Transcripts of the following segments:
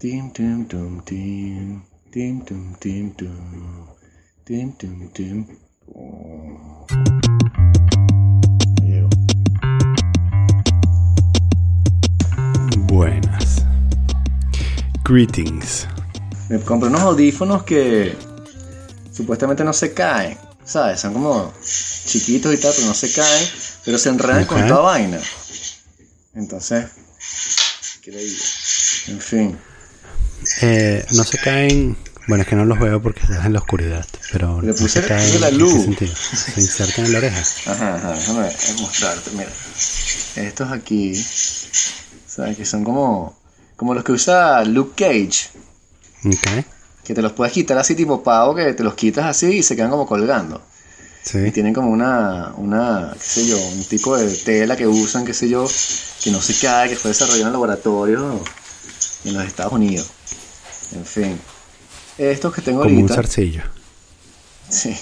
Tim, tim, tum, tim. Tim, tum, tim, tum. Tim, tum, tim. Oh. Buenas. Greetings. Me compré unos audífonos que supuestamente no se caen, ¿sabes? Son como chiquitos y tal, pero no se caen, pero se enredan con toda vaina. Entonces, increíble. En fin, Eh, no se caen. Bueno, es que no los veo porque estás en la oscuridad. Pero Le no se caen. la ¿en luz. sentido? Se insertan en la oreja. ajá, ajá, déjame mostrarte, mira. Estos aquí, ¿sabes? Que son como, como los que usa Luke Cage, Ok. que te los puedes quitar así tipo pavo, que te los quitas así y se quedan como colgando. Y Sí. tienen como una, una, qué sé yo, un tipo de tela que usan, qué sé yo, que no se cae, que fue desarrollado en laboratorios en los Estados Unidos. En fin. Estos que tengo Como un zarcillo. Sí.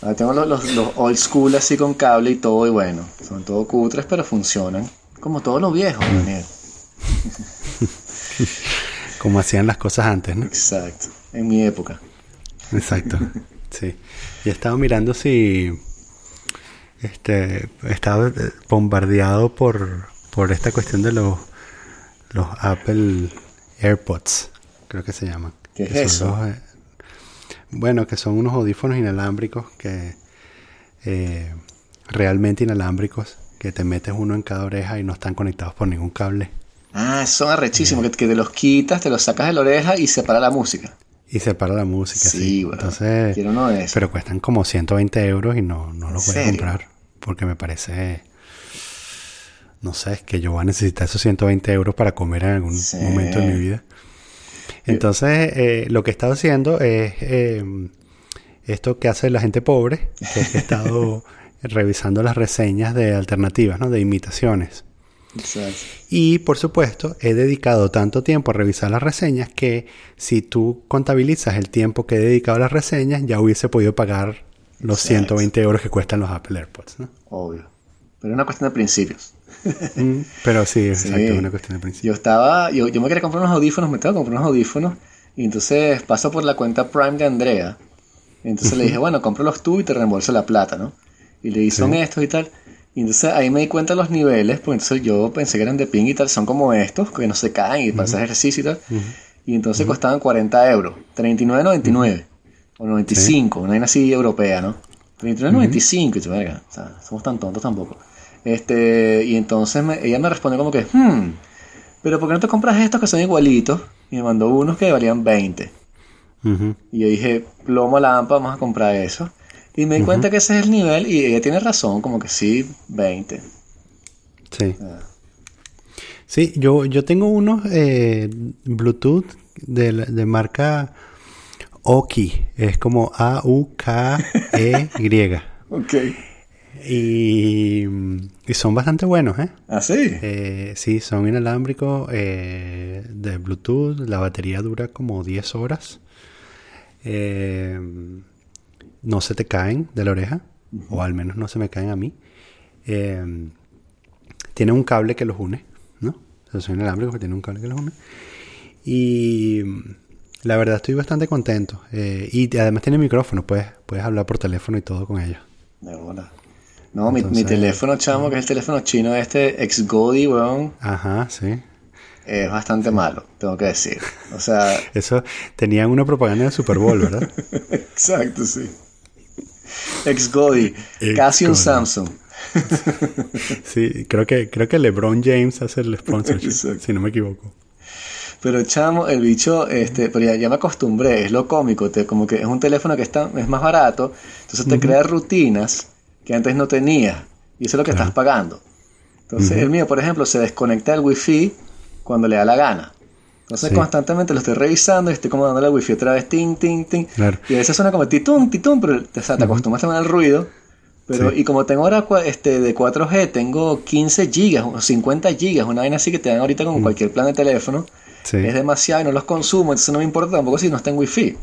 Ahora tengo los, los, los old school así con cable y todo, y bueno, son todo cutres, pero funcionan. Como todos los viejos, Daniel. Como hacían las cosas antes, ¿no? Exacto. En mi época. Exacto. Sí. Y he estado mirando si. Este. He estado eh, bombardeado por. Por esta cuestión de los. Los Apple AirPods. Creo que se llaman. ¿Qué es eso? los, eh, bueno, que son unos audífonos inalámbricos que. eh, realmente inalámbricos. Que te metes uno en cada oreja y no están conectados por ningún cable. Ah, son arrechísimos, que, que te los quitas, te los sacas de la oreja y se para la música. Y separa la música. Sí, Sí, bueno, Entonces. quiero uno de esos. Pero cuestan como 120 euros y no, no los ¿En voy a comprar. Porque me parece. No sé, es que yo voy a necesitar esos 120 euros para comer en algún Sí. momento de mi vida. Entonces, eh, lo que he estado haciendo es eh, esto que hace la gente pobre, que es que he estado revisando las reseñas de alternativas, ¿no? De imitaciones. Exacto. Y por supuesto, he dedicado tanto tiempo a revisar las reseñas que si tú contabilizas el tiempo que he dedicado a las reseñas, ya hubiese podido pagar los Exacto. 120 euros que cuestan los Apple AirPods. ¿no? Obvio. Pero es una cuestión de principios. Mm, Pero sí, Sí. exacto, es una cuestión de principio. Yo estaba, yo, yo me quería comprar unos audífonos, me tengo que comprar unos audífonos. Y entonces paso por la cuenta Prime de Andrea. Y entonces le dije, bueno, cómpralos tú y te reembolso la plata, ¿no? Y le dije, son Sí. estos y tal. Y entonces ahí me di cuenta de los niveles, pues entonces yo pensé que eran de ping y tal, son como estos, que no se caen y para hacer ejercicio y tal. Y entonces costaban 40 euros, 39.99 o 95, una vaina así europea, ¿no? 39.95, y tú, verga, o sea, somos tan tontos tampoco. Este, y entonces me- ella me respondió como que, hmm, pero ¿por qué no te compras estos que son igualitos? Y me mandó unos que valían 20. Ujú. Y yo dije, plomo lampa, vamos a comprar eso. Y me di cuenta que ese es el nivel y ella tiene razón, como que sí, 20. Sí. Ah. Sí, yo, yo tengo unos eh, Bluetooth de, la- de marca Oki. Es como A-U-K-E-Y. Ok. Y, y son bastante buenos, ¿eh? ¿Ah, sí? Eh, sí, son inalámbricos eh, de Bluetooth. La batería dura como 10 horas. Eh, no se te caen de la oreja. O al menos no se me caen a mí. Tiene un cable que los une, ¿no? O sea, son inalámbricos, pero tiene un cable que los une. Y la verdad estoy bastante contento. Y además tiene micrófono, puedes, puedes hablar por teléfono y todo con ellos. De bola. No, mi, teléfono chamo, que es el teléfono chino este, ex-Godi, weón, Ajá, sí. es bastante malo, tengo que decir. O sea, Eso tenían una propaganda de Super Bowl, ¿verdad? exacto, sí. Ex-Godi, casi un. Samsung. Sí, creo que, creo que LeBron James hace el sponsorship, Exacto. si no me equivoco. Pero chamo, el bicho, este, pero ya, ya me acostumbré, es lo cómico, te, como que es un teléfono que está, es más barato, entonces te crea rutinas que antes no tenías, y eso es lo que estás pagando. Entonces, el mío, por ejemplo, se desconecta del wifi cuando le da la gana. Entonces Sí. constantemente lo estoy revisando y estoy como dándole al wifi otra vez, ting, ting, ting. Claro. Y a veces suena como titum, titum, pero o sea, te acostumbras también al ruido. Pero, Sí. y como tengo ahora este, de 4G, tengo 15 gigas o 50 gigas, una vaina así que te dan ahorita con cualquier plan de teléfono. Sí. Es demasiado y no los consumo, entonces no me importa tampoco si no está en wifi.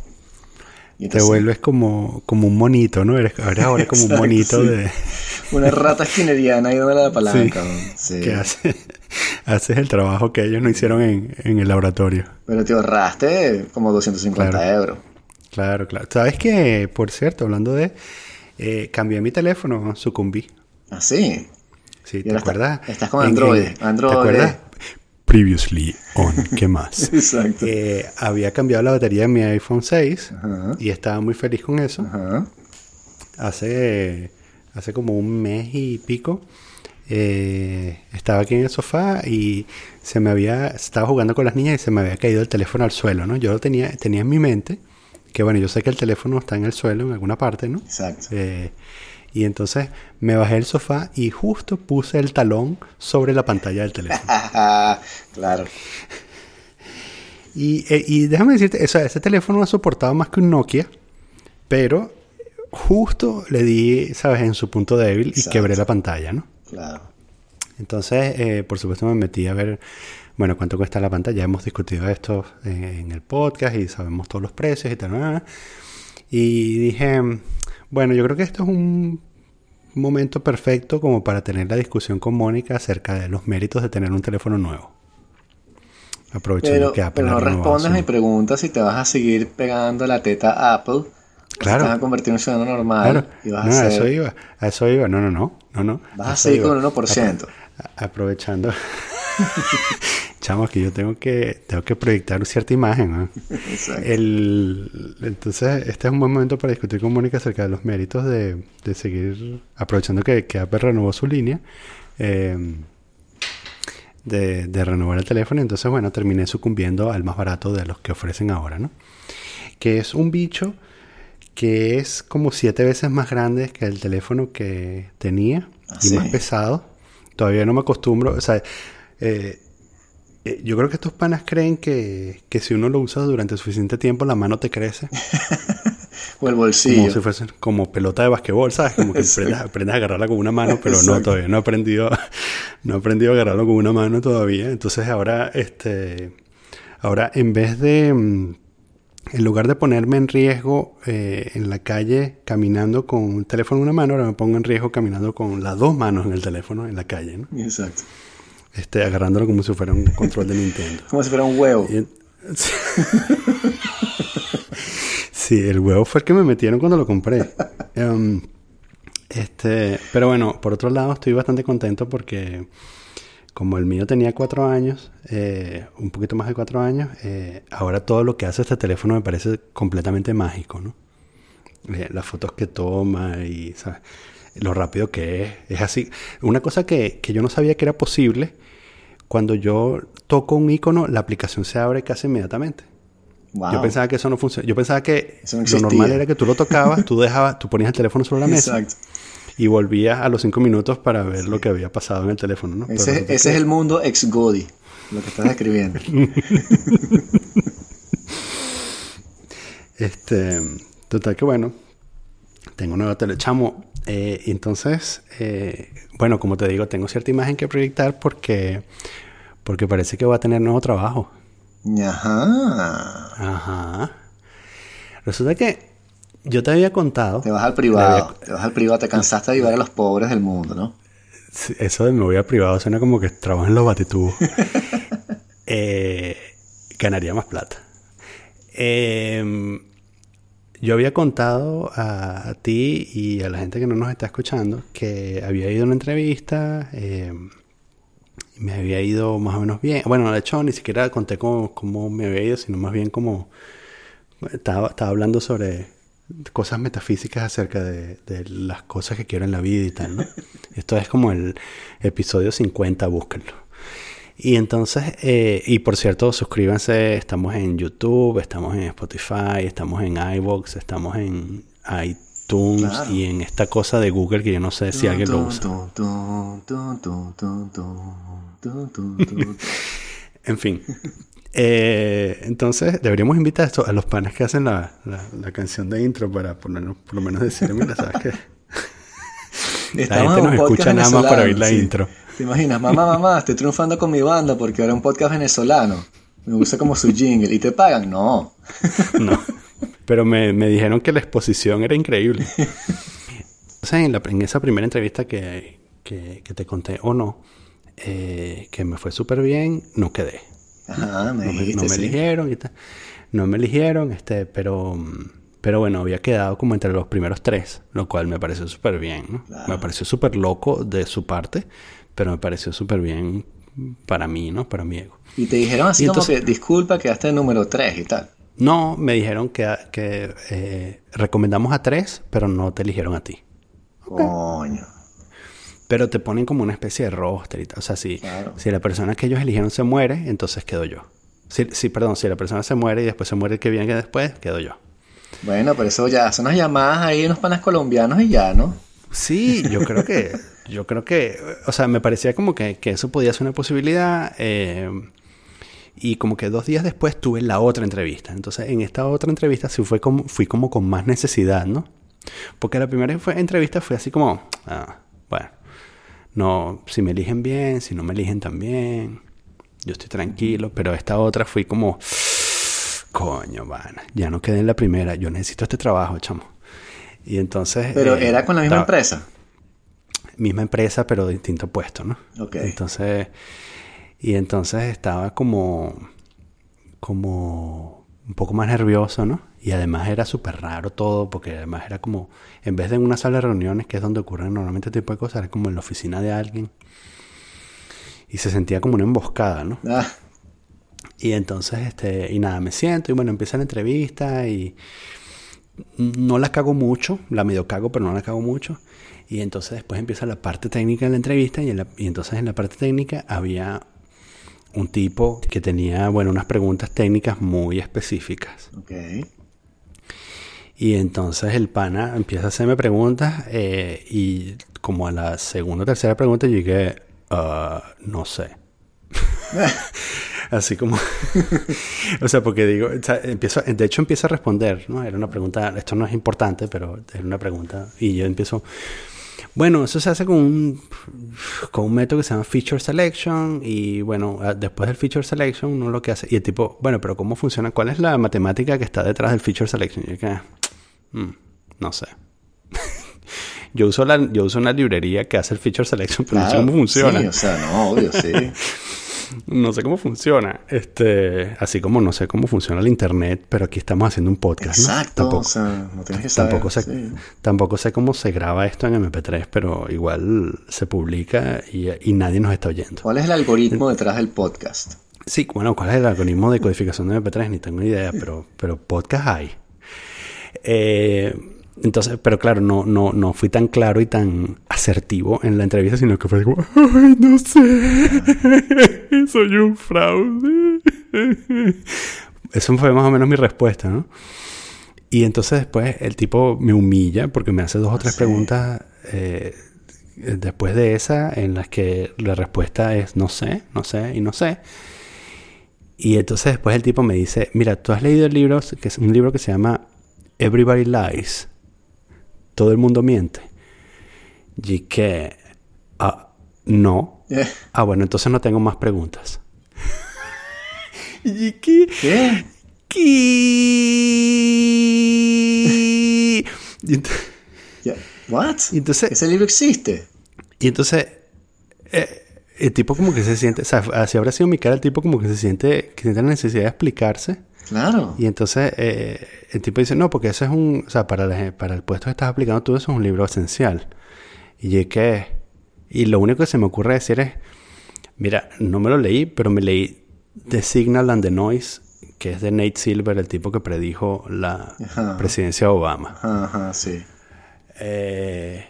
Y Te vuelves como, como un monito, ¿no? Eres, eres ahora como un monito sí. de... Una rata esquineriana ahí dándole la palanca. Sí. que hace, haces el trabajo que ellos no hicieron en, en el laboratorio. Pero te ahorraste como 250 euros. Claro, claro. ¿Sabes qué? Por cierto, hablando de... Eh, cambié mi teléfono, sucumbí. ¿Ah, sí? Sí, Y ¿te ahora está- acuerdas? estás con En- Android, en- Android. ¿Te acuerdas? Previously on, ¿qué más? Exacto. Eh, había cambiado la batería de mi iPhone 6 Ajá. y estaba muy feliz con eso. Ajá. Hace, hace como un mes y pico eh, estaba aquí en el sofá y se me había, estaba jugando con las niñas y se me había caído el teléfono al suelo, ¿no? Yo lo tenía, tenía en mi mente, que bueno, yo sé que el teléfono está en el suelo en alguna parte, ¿no? Exacto. Eh, y entonces me bajé del sofá y justo puse el talón sobre la pantalla del teléfono. claro. Y, eh, y déjame decirte, o sea, ese teléfono no ha soportado más que un Nokia, pero justo le di, ¿sabes?, en su punto débil y Exacto. quebré la pantalla, ¿no? Claro. Entonces, eh, por supuesto, me metí a ver, bueno, cuánto cuesta la pantalla. Hemos discutido esto en, en el podcast y sabemos todos los precios y tal. Y dije, bueno, yo creo que esto es un momento perfecto como para tener la discusión con Mónica acerca de los méritos de tener un teléfono nuevo. Aprovechando Pero, que Apple pero no respondes su- mi pregunta si te vas a seguir pegando la teta a Apple. Claro. te vas a convertir en un ciudadano normal. Claro, Y vas no, a a ser- eso iba, a eso iba, no, no, no, no, no. Vas a seguir iba. con el 1%. A- aprovechando. Chamo, que yo tengo que, tengo que proyectar cierta imagen. Exacto. El, entonces, este es un buen momento para discutir con Mónica acerca de los méritos de, de seguir, aprovechando que, que Apple renovó su línea, eh, de, de renovar el teléfono. Entonces, bueno, terminé sucumbiendo al más barato de los que ofrecen ahora, ¿no? Que es un bicho que es como siete veces más grande que el teléfono que tenía Ah, y sí. más pesado. Todavía no me acostumbro, o sea, eh, eh, yo creo que estos panas creen que, que si uno lo usa durante suficiente tiempo, la mano te crece. O el Como bolsillo. si fuese como pelota de basquetbol, ¿sabes? Como que aprendes, aprendes a agarrarla con una mano, pero no, todavía no he aprendido, no he aprendido a agarrarlo con una mano todavía. Entonces ahora, este, ahora en vez de, mm, en lugar de ponerme en riesgo eh, en la calle caminando con un teléfono en una mano, ahora me pongo en riesgo caminando con las dos manos en el teléfono en la calle, ¿no? Exacto. Este, agarrándolo como si fuera un control de Nintendo. Como si fuera un huevo. Y sí, el huevo fue el que me metieron cuando lo compré. Em, este, pero bueno, por otro lado estoy bastante contento porque como el mío tenía cuatro años, eh, un poquito más de cuatro años, eh, ahora todo lo que hace este teléfono me parece completamente mágico, ¿no? Eh, las fotos que toma y ¿sabes? lo rápido que es. Es así. Una cosa que, que yo no sabía que era posible, cuando yo toco un icono, la aplicación se abre casi inmediatamente. Wow. Yo pensaba que eso no funcionaba. Yo pensaba que no lo normal era que tú lo tocabas, tú dejabas, tú ponías el teléfono sobre la mesa Exacto. y volvías a los cinco minutos para ver lo que había pasado en el teléfono, ¿no? Ese, resulta ese que- es el mundo ex Godi, lo que estás describiendo. Este, total que bueno, tengo un nuevo tele. Chamo, eh, entonces, eh, bueno, como te digo, tengo cierta imagen que proyectar porque, porque parece que voy a tener nuevo trabajo. Ajá. Ajá. Resulta que yo te había contado. Te vas al privado. había- Te vas al privado. Te cansaste de ayudar a los pobres del mundo, ¿no? Eso de me voy al privado suena como que trabajo en los batitubos. Eh, ganaría más plata. Eh, yo había contado a, a ti y a la gente que no nos está escuchando que había ido a una entrevista, eh, y me había ido más o menos bien. Bueno, de hecho, ni siquiera conté cómo, cómo me había ido, sino más bien como estaba, estaba hablando sobre cosas metafísicas acerca de, de las cosas que quiero en la vida y tal, ¿no? Esto es como el episodio 50, búsquenlo. Y entonces, eh, y por cierto, suscríbanse, estamos en YouTube, estamos en Spotify, estamos en iVoox, estamos en iTunes Claro. y en esta cosa de Google que yo no sé si alguien lo usa. en fin. Eh, entonces, deberíamos invitar esto a los panes que hacen la, la, canción de intro para por, por lo menos decir, mira, ¿sabes qué? la gente nos escucha nada más para oír la intro. Te imaginas, mamá, mamá, estoy triunfando con mi banda porque ahora un podcast venezolano. Me gusta como su jingle. ¿Y te pagan? No. no. Pero me, me dijeron que la exposición era increíble. Entonces, en, la, en esa primera entrevista que, que, te conté, o no, eh, que me fue súper bien, no quedé. Ajá, me No me, no me sí. eligieron y tal. No me eligieron, este, pero, pero bueno, había quedado como entre los primeros tres, lo cual me pareció súper bien. ¿no? Claro. Me pareció súper loco de su parte, pero me pareció súper bien para mí, ¿no? Para mi ego. Y te dijeron así Y como entonces- que, disculpa, quedaste en número 3 y tal. No, me dijeron que, que eh, recomendamos a tres, pero no te eligieron a ti. Coño. Pero te ponen como una especie de roster y tal. O sea, si, Claro. si la persona que ellos eligieron se muere, entonces quedo yo. Si, si, perdón, si la persona se muere y después se muere el que viene después, quedo yo. Bueno, pero eso ya son unas llamadas ahí, unos panas colombianos y ya, ¿no? Sí, yo creo que, yo creo que, o sea, me parecía como que, que eso podía ser una posibilidad. eh, y como que dos días después tuve la otra entrevista. Entonces, en esta otra entrevista sí fue como, fui como con más necesidad, ¿no? Porque la primera fue- entrevista fue así como, ah, no, si me eligen bien, si no me eligen tan bien, yo estoy tranquilo, pero esta otra fui como, coño, van, ya no quedé en la primera, yo necesito este trabajo, chamo. Y entonces... Pero eh, era con la misma empresa. misma empresa, pero distinto puesto, ¿no? Ok. Entonces, y entonces estaba como, como un poco más nervioso, ¿no? Y además era súper raro todo, porque además era como, en vez de en una sala de reuniones, que es donde ocurren normalmente este tipo de cosas, era como en la oficina de alguien. Y se sentía como una emboscada, ¿no? Ah, Y entonces, este, y nada, me siento y bueno, empieza la entrevista y no la cago mucho, la medio cago, pero no la cago mucho. Y entonces después empieza la parte técnica de la entrevista y, en la- y entonces en la parte técnica había un tipo que tenía, bueno, unas preguntas técnicas muy específicas. Y entonces el pana empieza a hacerme preguntas eh, y como a la segunda o tercera pregunta yo llegué, "Ah, no sé. Así como, o sea, porque digo, o sea, empiezo, de hecho empiezo a responder, ¿no? Era una pregunta, esto no es importante, pero era una pregunta y yo empiezo, bueno, eso se hace con un, con un método que se llama Feature Selection y bueno, ah, después del Feature Selection uno lo que hace, y el tipo, bueno, pero ¿cómo funciona? ¿Cuál es la matemática que está detrás del Feature Selection? Y yo que, "Mm, no sé. yo, uso la, yo uso una librería que hace el Feature Selection, pero no sé cómo funciona. Sí, o sea, no, obvio, sí. No sé cómo funciona. Este, así como no sé cómo funciona el internet, pero aquí estamos haciendo un podcast. ¿no? Exacto, Tampoco, o sea, no tienes que saber. tampoco, sé, sí. tampoco sé cómo se graba esto en MP3, pero igual se publica y, y nadie nos está oyendo. ¿Cuál es el algoritmo detrás del podcast? Sí, bueno, ¿cuál es el algoritmo de codificación de MP3? Ni tengo idea, pero, pero podcast hay. Eh, entonces, pero claro, no, no, no fui tan claro y tan asertivo en la entrevista, sino que fue como, ay, no sé, soy un fraude. Eso fue más o menos mi respuesta, ¿no? Y entonces después el tipo me humilla porque me hace dos o tres sí. preguntas eh, después de esa en las que la respuesta es no sé, no sé y no sé. Y entonces después el tipo me dice, mira, tú has leído el libro, que es un libro que se llama Everybody Lies. Todo el mundo miente. Y que, ah, no. Eh, Ah, bueno, entonces no tengo más preguntas. y que, ¿Qué? que- y Ya, ¿What? y entonces, Ese libro existe. y entonces, eh, el tipo como que se siente, o sea, así habrá sido mi cara, el tipo como que se siente, que siente la necesidad de explicarse. Claro. Y entonces eh, el tipo dice, no, porque eso es un, o sea, para, la- para el puesto que estás aplicando tú, eso es un libro esencial. Y yo que, y lo único que se me ocurre decir es, mira, no me lo leí, pero me leí The Signal and the Noise, que es de Nate Silver, el tipo que predijo la Ajá. presidencia de Obama. Ajá, ajá, sí. Eh,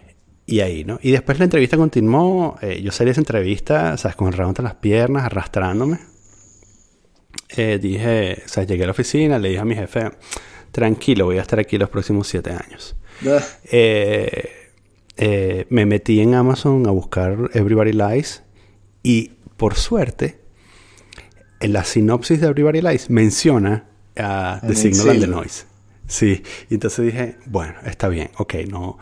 y ahí, ¿no? Y después la entrevista continuó. eh, yo salí de esa entrevista, ¿sabes? Con el rabo entre las piernas, arrastrándome. Eh, dije, o sea, llegué a la oficina, le dije a mi jefe, tranquilo, voy a estar aquí los próximos siete años. Ah, Eh, eh, me metí en Amazon a buscar Everybody Lies y por suerte, en la sinopsis de Everybody Lies menciona a A The Signal and the. Noise. Sí, y entonces dije, bueno, está bien, ok, no,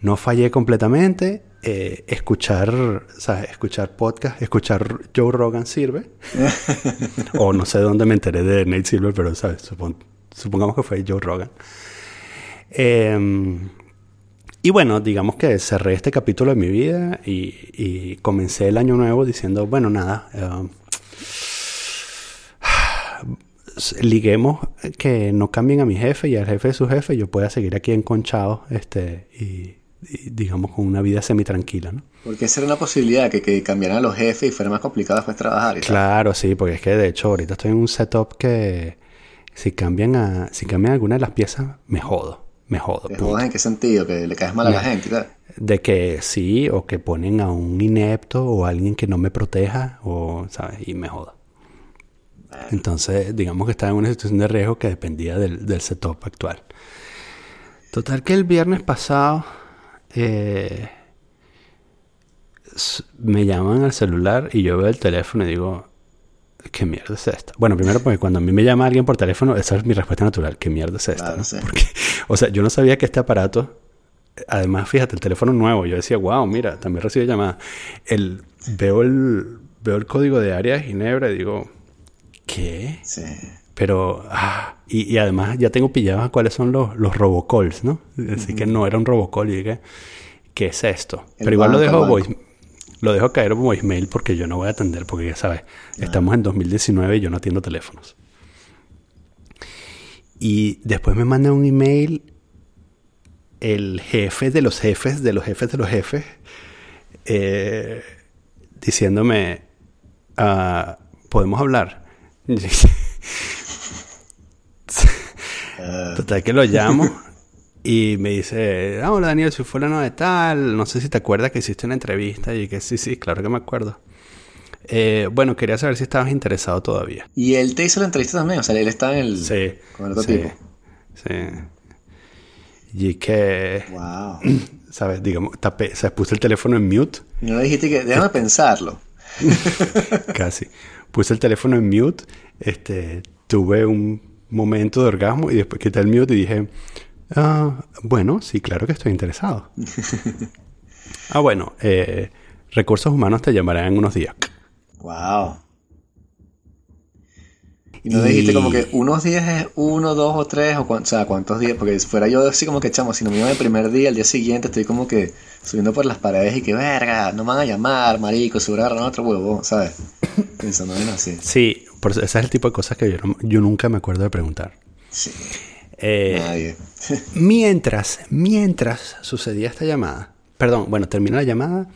no fallé completamente. Eh, escuchar, ¿sabes? Escuchar podcast, escuchar Joe Rogan sirve. o no sé dónde me enteré de Nate Silver, pero ¿sabes? Supon- supongamos que fue Joe Rogan. Eh, Y bueno, digamos que cerré este capítulo de mi vida y, y comencé el año nuevo diciendo, bueno, nada, eh, liguemos que no cambien a mi jefe y al jefe de su jefe, yo pueda seguir aquí enconchado este, y digamos con una vida semi tranquila, ¿no? Porque esa era una posibilidad, que, que cambiaran a los jefes y fuera más complicado después trabajar. Y tal. Claro, sí, porque es que de hecho ahorita estoy en un setup que si cambian a, si cambian alguna de las piezas, me jodo, me jodo. ¿Te jodas en qué sentido? Que le caes mal a la gente y tal. De que sí, o que ponen a un inepto o alguien que no me proteja, o, ¿sabes? Y me jodo. Entonces, digamos que estaba en una situación de riesgo que dependía del, del setup actual. Total que el viernes pasado eh, me llaman al celular y yo veo el teléfono y digo, ¿qué mierda es esta? Bueno, primero porque cuando a mí me llama alguien por teléfono, esa es mi respuesta natural, ¿qué mierda es esta? Claro, no? sí. Porque, o sea, yo no sabía que este aparato, además, fíjate, el teléfono nuevo, yo decía, wow, mira, también recibe llamadas. El, veo, el, veo el código de área de Ginebra y digo, ¿qué? Sí. Pero, ah, y, y además ya tengo pillados cuáles son los, los robocalls, ¿no? Así que no era un robocall y dije, ¿qué es esto? El Pero igual lo dejo, lo dejo caer como voicemail porque yo no voy a atender, porque ya sabes, estamos en 2019 y yo no atiendo teléfonos. Y después me manda un email el jefe de los jefes de los jefes de los jefes eh, diciéndome, ah, ¿podemos hablar? Total que lo llamo y me dice, ah, hola Daniel, soy fulano de tal, no sé si te acuerdas que hiciste una entrevista y que sí, sí, claro que me acuerdo. Eh, bueno, quería saber si estabas interesado todavía. y él te hizo la entrevista también, o sea, él está en el... Sí. Con el otro sí, tipo. Sí. Y que, Wow. ¿sabes? Digamos, tapé, o sea, puse el teléfono en mute, no dijiste que, déjame pensarlo. casi. Puse el teléfono en mute, este, tuve un momento de orgasmo y después quité el mute y dije, ah, bueno, sí, claro que estoy interesado. ah, bueno, eh, recursos humanos te llamarán en unos días. Wow. Y no Y- dijiste como que unos días es uno, dos o tres, o, o sea, cuántos días, porque si fuera yo así como que chamo, si no me llaman el primer día, el día siguiente estoy como que subiendo por las paredes y que verga, no me van a llamar, marico, seguro agarran otro huevo, ¿sabes? Pensando en así. Sí, por, ese es el tipo de cosas que yo, nunca me acuerdo de preguntar. Sí, Eh, nadie. Mientras, mientras sucedía esta llamada, perdón, bueno, termina la llamada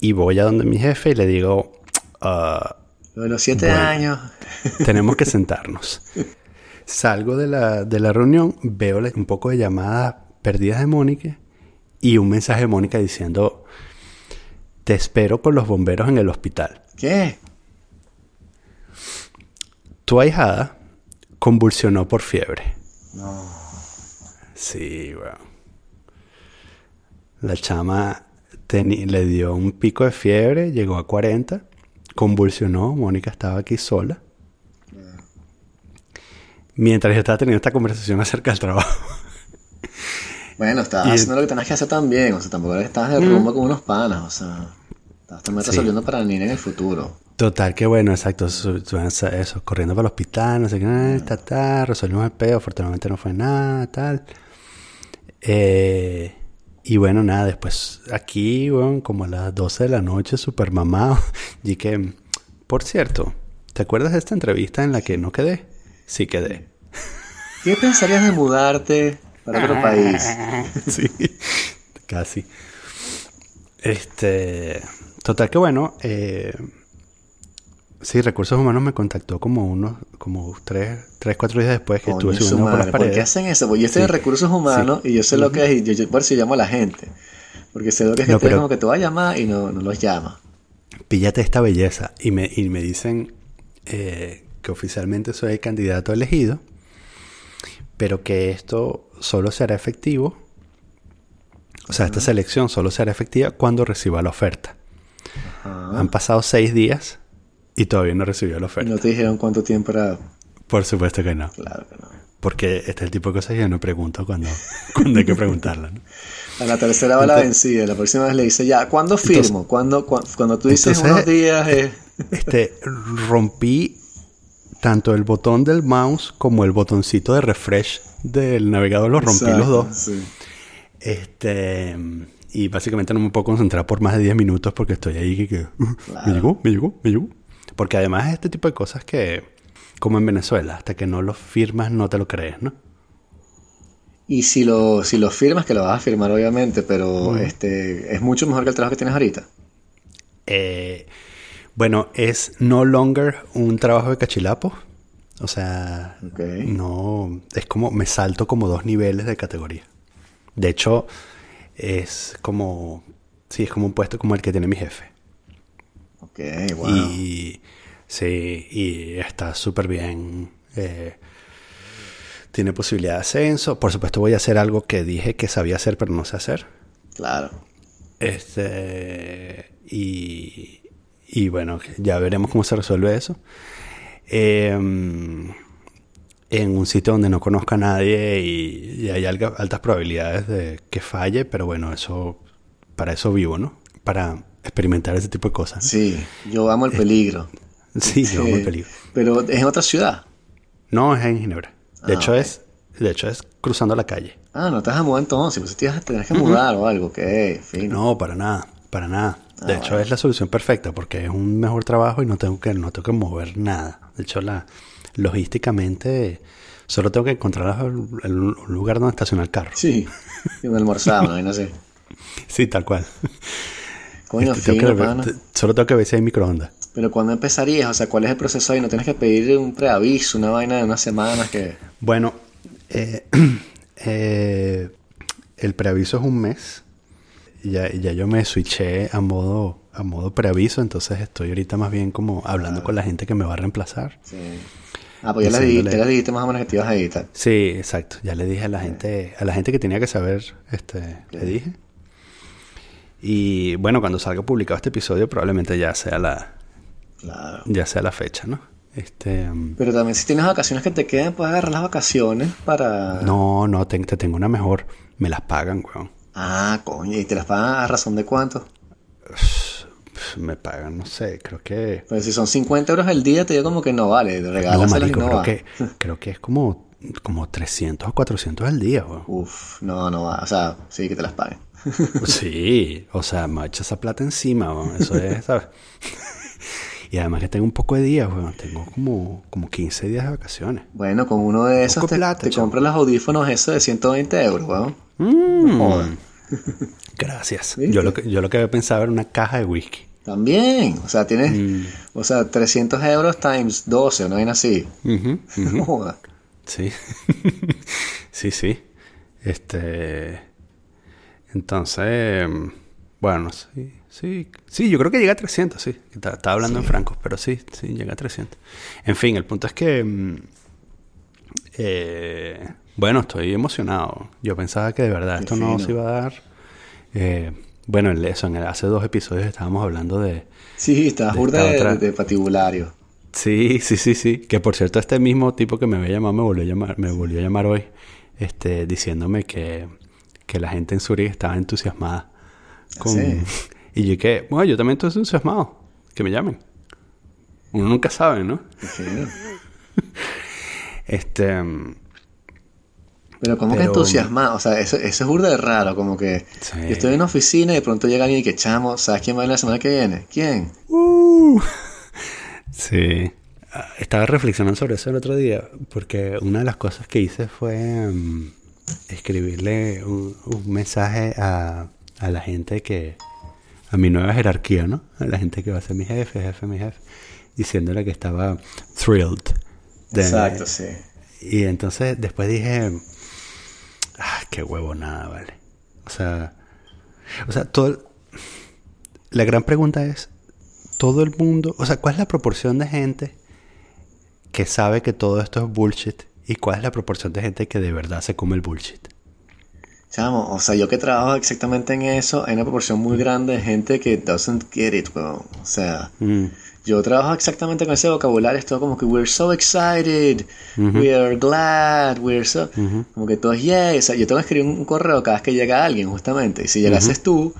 y voy a donde mi jefe y le digo, "Ah, Lo de los siete Bueno. años. tenemos que sentarnos. Salgo de la, de la reunión, veo un poco de llamadas perdidas de Mónica y un mensaje de Mónica diciendo, te espero con los bomberos en el hospital. ¿Qué? Tu ahijada convulsionó por fiebre. No. Sí, weón. La chama le dio un pico de fiebre, llegó a 40, convulsionó, Mónica estaba aquí sola. Mientras yo estaba teniendo esta conversación acerca del trabajo. Bueno, estabas Mm. haciendo lo que tenías que hacer también, o sea, tampoco estabas de rumbo con unos panas, o sea, estabas también Sí. resolviendo para la niña en el futuro. Total, que bueno, exacto, su- eso, corriendo para el hospital, no sé qué, eh, ta, ta, resolvimos el peo, afortunadamente no fue nada, tal. Eh, y bueno, nada, después aquí, bueno, como a las 12 de la noche, súper mamado, y que, por cierto, ¿te acuerdas de esta entrevista en la que no quedé? Sí quedé. ¿Qué pensarías de mudarte para otro país? sí, casi. Este, total que bueno, eh, sí, Recursos Humanos me contactó como unos, como tres, tres, cuatro días después que Coño, estuve su subiendo por las madre, ¿Por qué paredes. hacen eso? Porque yo estoy en recursos humanos y yo sé lo que es, y yo, yo por eso llamo a la gente. Porque sé lo que es que No, te pero- como que te va a llamar y no, no los llama. Píllate esta belleza. Y me, y me dicen eh, que oficialmente soy el candidato elegido, pero que esto solo será efectivo. O sea, esta selección solo será efectiva cuando reciba la oferta. Han pasado seis días y todavía no recibió la oferta. no te dijeron cuánto tiempo era. Por supuesto que no. Claro que no. Porque este es el tipo de cosas que yo no pregunto cuando, cuando hay que preguntarla. ¿no? A la tercera va la vencida. La próxima vez le dice ya, ¿cuándo firmo? ¿Cuándo, cua- cuando tú dices entonces- unos días. eh, Este, rompí tanto el botón del mouse como el botoncito de refresh del navegador, los rompí exacto, los dos. sí. Este, y básicamente no me puedo concentrar por más de 10 minutos porque estoy ahí que, que, uh, me llegó, me llegó, me llegó. Porque además es este tipo de cosas que, como en Venezuela, hasta que no lo firmas no te lo crees, ¿no? Y si lo, si lo firmas, que lo vas a firmar obviamente, pero este es mucho mejor que el trabajo que tienes ahorita. Eh, bueno, es no longer un trabajo de cachilapo. O sea, no. Es como. Me salto como dos niveles de categoría. De hecho, es como. Sí, es como un puesto como el que tiene mi jefe. Ok, wow. Y. Sí, y está súper bien. eh, tiene posibilidad de ascenso. Por supuesto, voy a hacer algo que dije que sabía hacer, pero no sé hacer. Claro. Este. Y. Y bueno, ya veremos cómo se resuelve eso. Em, en un sitio donde no conozca a nadie y, y hay altas probabilidades de que falle, pero bueno, eso. Para eso vivo, ¿no? Para experimentar ese tipo de cosas. ¿no? Sí, yo amo el peligro. Sí, yo amo el Eh, peligro. Pero es en otra ciudad. No, es en Ginebra. De Ah, hecho es. De hecho es cruzando la calle. Ah, no te vas a mudar entonces, pues te tener que mudar o algo, fino. No, para nada, para nada. De Ah, hecho, bueno. es la solución perfecta porque es un mejor trabajo y no tengo que, no tengo que mover nada. De hecho, la, logísticamente, solo tengo que encontrar el, un lugar donde estacionar el carro. Sí, y un almorzado, no sé. Sí, tal cual. Coño, Este, tengo que solo tengo que ver si hay microondas. Pero ¿cuándo empezarías? O sea, ¿cuál es el proceso ahí? ¿No tienes que pedir un preaviso, una vaina de unas semanas que... Bueno, eh, eh, el preaviso es un mes. Ya, ya yo me switché a modo, a modo preaviso, entonces estoy ahorita más bien como hablando con la gente que me va a reemplazar. Sí. Ah, pues ya le, dijiste, ya le dijiste más o menos que te ibas a editar. Sí, exacto. Ya le dije a la gente, a la gente que tenía que saber, este, le dije. Y bueno, cuando salga publicado este episodio, probablemente ya sea la, Claro. ya sea la fecha, ¿no? Este, um, Pero también si tienes vacaciones que te quedan, puedes agarrar las vacaciones para... no, no, te, te tengo una mejor. Me las pagan, weón. Ah, coño, ¿y te las pagan a razón de cuánto? Me pagan, no sé, creo que, Pues si son 50 euros al día, te digo como que no vale, no, regálaselas y marico, no creo va. que, creo que es como, como 300 o 400 al día, weón. Uf, no, no va. O sea, sí que te las paguen. Sí, o sea, me echa esa plata encima, weón. Eso es, ¿sabes? y además que tengo un poco de días, weón. Tengo como, como 15 días de vacaciones. Bueno, con uno de esos te, plata, te compras los audífonos esos de 120 euros, weón. Mm. Joder. Gracias. ¿Viste? Yo lo, que, yo lo que había pensado era una caja de whisky. También, o sea, tienes, Mm. o sea, 300 euros times 12, una vaina así. No. Sí. sí, sí. Este. Entonces. Bueno, sí. Sí, sí, yo creo que llega a 300, sí. Está- Estaba hablando en francos, pero sí, sí, llega a 300. En fin, el punto es que. mm, eh, bueno, estoy emocionado. Yo pensaba que de verdad esto no se iba a dar. Eh, bueno, en eso, en el- hace dos episodios estábamos hablando de. Sí, De burda de, otra- de patibulario. Sí, sí, sí, sí. Que por cierto, este mismo tipo que me había llamado me volvió a llamar, me volvió a llamar hoy, este, diciéndome que, que la gente en Zurich estaba entusiasmada con. sí? Y yo que, bueno, yo también estoy entusiasmado. Que me llamen. Uno nunca sabe, ¿no? Fino. Este. mm, Pero como que entusiasmado, o sea, eso, eso es burda de raro, como que Sí. yo estoy en una oficina y de pronto llega alguien y que chamo, ¿sabes quién va a ir la semana que viene? ¿Quién? Uh. Sí. Ah, Estaba reflexionando sobre eso el otro día, porque una de las cosas que hice fue mm, escribirle un, un mensaje a, a la gente que, a mi nueva jerarquía, ¿no? A la gente que va a ser mi jefe, jefe, mi jefe, diciéndole que estaba thrilled. de- Exacto, sí. Y entonces después dije, ah, qué huevo nada, vale. O sea, o sea, todo, la gran pregunta es, todo el mundo, o sea, ¿cuál es la proporción de gente que sabe que todo esto es bullshit? ¿Y cuál es la proporción de gente que de verdad se come el bullshit? Chamo, o sea, yo que trabajo exactamente en eso, hay una proporción muy grande de gente que doesn't get it, weón. O sea, Mm, yo trabajo exactamente con ese vocabulario, es todo como que we're so excited, we are glad, we're so... Como que todo es yay, o sea, yo tengo que escribir un correo cada vez que llega alguien, justamente, y si llegases tú,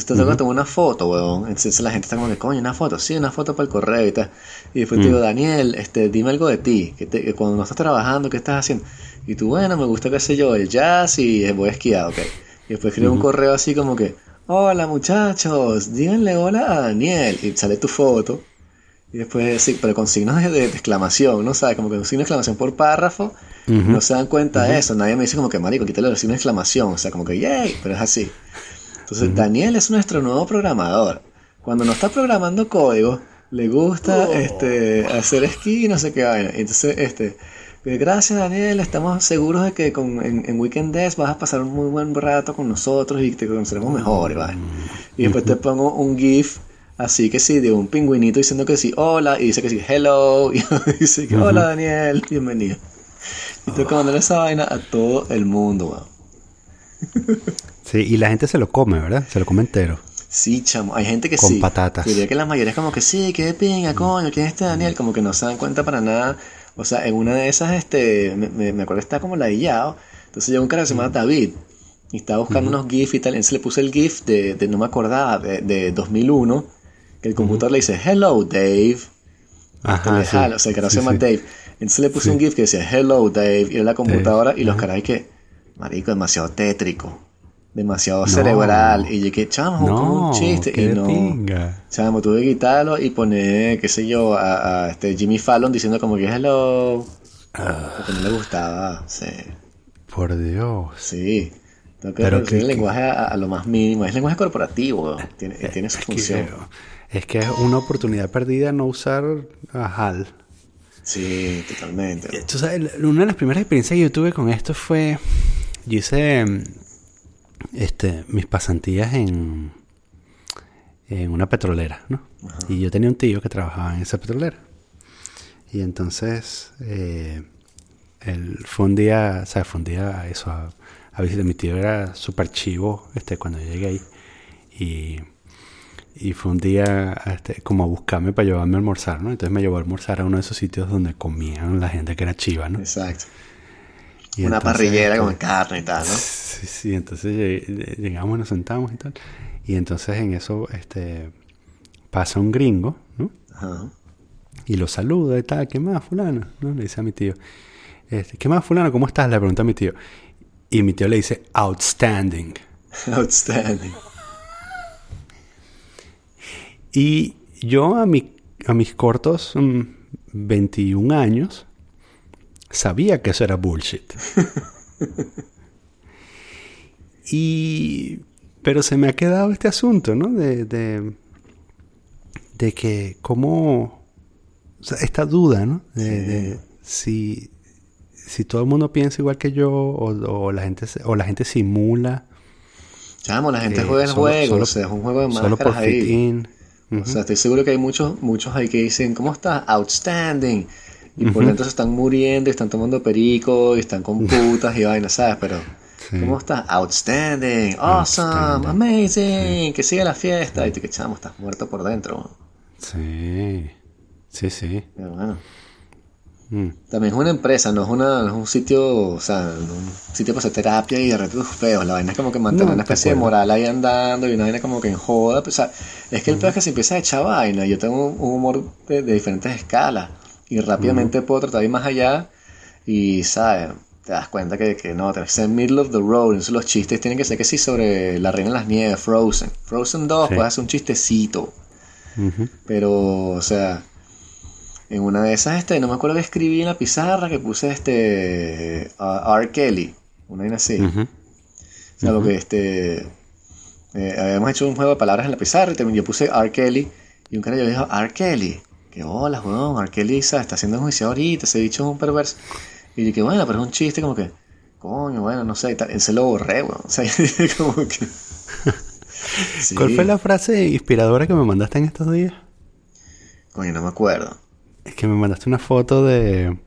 entonces te que tomar una foto, weón. Entonces la gente está como que, coño, una foto, sí, una foto para el correo y tal. Y después te digo, Daniel, este, dime algo de ti, que, te- que cuando no estás trabajando, ¿qué estás haciendo? Y tú, bueno, me gusta, qué sé yo, el jazz y voy a esquiar, ok. Y después escribe un correo así como que, hola muchachos, díganle hola a Daniel. Y sale tu foto. Y después, sí, pero con signos de, de exclamación, ¿no? ¿Sabes? Como que un signo de exclamación por párrafo. No se dan cuenta de eso. Nadie me dice como que, marico, quítale el signo de exclamación. O sea, como que, yay, pero es así. Entonces, Daniel es nuestro nuevo programador. Cuando no está programando código, le gusta Oh. este, hacer esquí y no sé qué vaina. Entonces, este, eh, gracias Daniel, estamos seguros de que con, en, en Weekend Days vas a pasar un muy buen rato con nosotros y te conoceremos mejor. y vaina. Y después te pongo un GIF así que sí, de un pingüinito diciendo que sí, hola, y dice que sí, hello, y dice que hola Daniel, bienvenido. Y tengo que mandar esa vaina a todo el mundo, weón. Sí, y la gente se lo come, ¿verdad? Se lo come entero. Sí, chamo, hay gente que Con sí. patatas. Diría que la mayoría es como que sí, de pinga, coño, ¿quién es este Daniel? Como que no se dan cuenta para nada. O sea, en una de esas, este, me, acuerdo que está como ladillado. Entonces llegó un cara que se llama David. Y estaba buscando unos GIF y tal. Entonces le puse el GIF de, de no me acordaba, de, de 2001. Que el computador le dice, hello Dave. Ajá, Le sí. jala, o sea, el carajo Sí, se llama sí. Dave. Entonces le puse un GIF que decía, hello Dave. Y era la computadora. Y los caras que, marico, demasiado tétrico. Demasiado cerebral. Y yo que, chamo, como un chiste. qué Y no. pinga. Chamo, tuve que quitarlo y poner, qué sé yo, a, a este Jimmy Fallon diciendo como que hello. Ah. Porque no le gustaba. Sí. Por Dios. Sí. Tengo que Pero reducir que- el lenguaje a, a lo más mínimo. Es lenguaje corporativo. Tiene, tiene su Es función. que, es que es una oportunidad perdida no usar a HAL. Sí, totalmente. Tú sabes, una de las primeras experiencias que yo tuve con esto fue. Yo hice este, mis pasantías en, en una petrolera, ¿no? Y yo tenía un tío que trabajaba en esa petrolera. Y entonces, eh, él fue un día, o sea, fue un día a eso, a, a visitar. Mi tío era súper chivo este, cuando yo llegué ahí. Y, y fue un día este, como a buscarme para llevarme a almorzar, ¿no? Entonces me llevó a almorzar a uno de esos sitios donde comían la gente que era chiva, ¿no? Exacto. Y Una entonces, parrillera con carne y tal, ¿no? Sí, sí, entonces lleg- llegamos, nos sentamos y tal. Y entonces en eso este, pasa un gringo, ¿no? Ajá. Y lo saluda y tal, ¿qué más, fulano? ¿No? Le dice a mi tío, este, ¿qué más, fulano? ¿Cómo estás? Le pregunta a mi tío. Y mi tío le dice, outstanding. Outstanding. Y yo a, mi, a mis cortos mm, 21 años sabía que eso era bullshit. y... Pero se me ha quedado este asunto, ¿no? De, de, de que cómo... O sea, esta duda, ¿no? De, de si, si todo el mundo piensa igual que yo o, o la, gente, o la gente simula. Chamo, la gente eh, juega el solo- juego. solo- o sea, es un juego de Solo por máscaras ahí. in. O sea, estoy seguro que hay muchos, muchos ahí que dicen, ¿cómo estás? Outstanding. Y por dentro se están muriendo, y están tomando perico, y están con putas y vainas, ¿sabes? Pero, Sí. ¿cómo estás? Outstanding, awesome, Outstanding. amazing, que sigue la fiesta. Y tú que chamo, estás muerto por dentro. Sí, sí, sí. Pero bueno. Mm. También es una empresa, no es, una, no es un sitio, o sea, un sitio para hacer terapia y arreglar tus feos. La vaina es como que mantener No, una de especie de moral ahí andando y una vaina como que en joda. O sea, es que el peor es que se empieza a echar vaina. Yo tengo un un humor de, de diferentes escalas y rápidamente puedo tratar de ir más allá y, ¿sabes? Te das cuenta que, que no, tienes que ser middle of the road. Entonces los chistes tienen que ser que sí sobre la reina de las nieves, Frozen. Frozen 2, Sí. puedes hacer un chistecito. Pero, o sea, en una de esas, este, no me acuerdo que escribí en la pizarra que puse este a- R. Kelly, una vaina así. O sea, porque este eh, habíamos hecho un juego de palabras en la pizarra y también yo puse R. Kelly y un cara yo dijo, R. Kelly, que hola, weón, ¿sabes? está haciendo juicio ahorita, ese dicho es un perverso. Y dije, bueno, pero es un chiste como que, coño, bueno, no sé, y tal. Se lo borré, weón. O sea, como que... Sí. ¿Cuál fue la frase inspiradora que me mandaste en estos días? Coño, no me acuerdo. Es que me mandaste una foto de.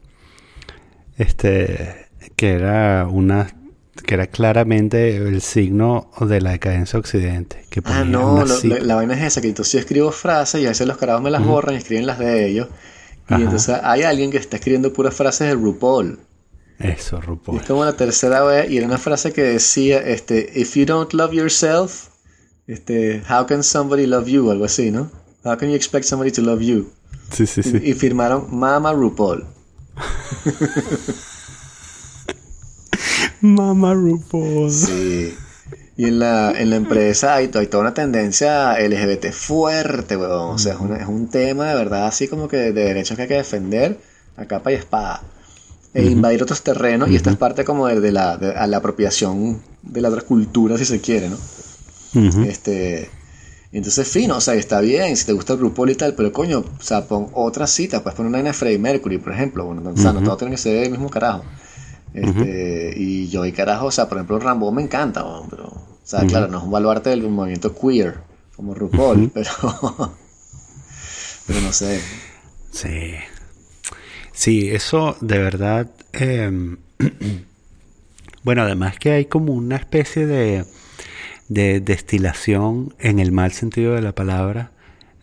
Este. Que era una. Que era claramente el signo de la decadencia occidente. Que Ah, no, lo- la, la vaina es esa, que entonces yo escribo frases y a veces los carajos me las borran y escriben las de ellos. Y Ajá. entonces hay alguien que está escribiendo puras frases de RuPaul. Eso, Y RuPaul. es como la tercera vez y era una frase que decía, este, if you don't love yourself, este, how can somebody love you? Algo así, ¿no? How can you expect somebody to love you? Sí, sí, Y, sí. y firmaron Mama RuPaul. Mama RuPaul. Sí. Y en la, en la empresa hay, hay toda una tendencia LGBT fuerte, weón. O sea, es, una- es un tema de verdad así como que de derechos que hay que defender a capa y espada. E invadir otros terrenos, y esta es parte como de, de la, de- a la apropiación de la otra cultura, si se quiere, ¿no? Este, entonces, fino, o sea, está bien, si te gusta el RuPaul y tal, pero coño, o sea, pon otra cita, puedes poner una de Freddie Mercury, por ejemplo, bueno, o sea, no todo tiene que ser el mismo carajo. Este, Y yo y carajo, o sea, por ejemplo, Rambo me encanta, pero, o sea, claro, no es un baluarte del movimiento queer, como RuPaul, pero, pero no sé. Sí. Sí, eso de verdad. eh, bueno, además que hay como una especie de, de destilación en el mal sentido de la palabra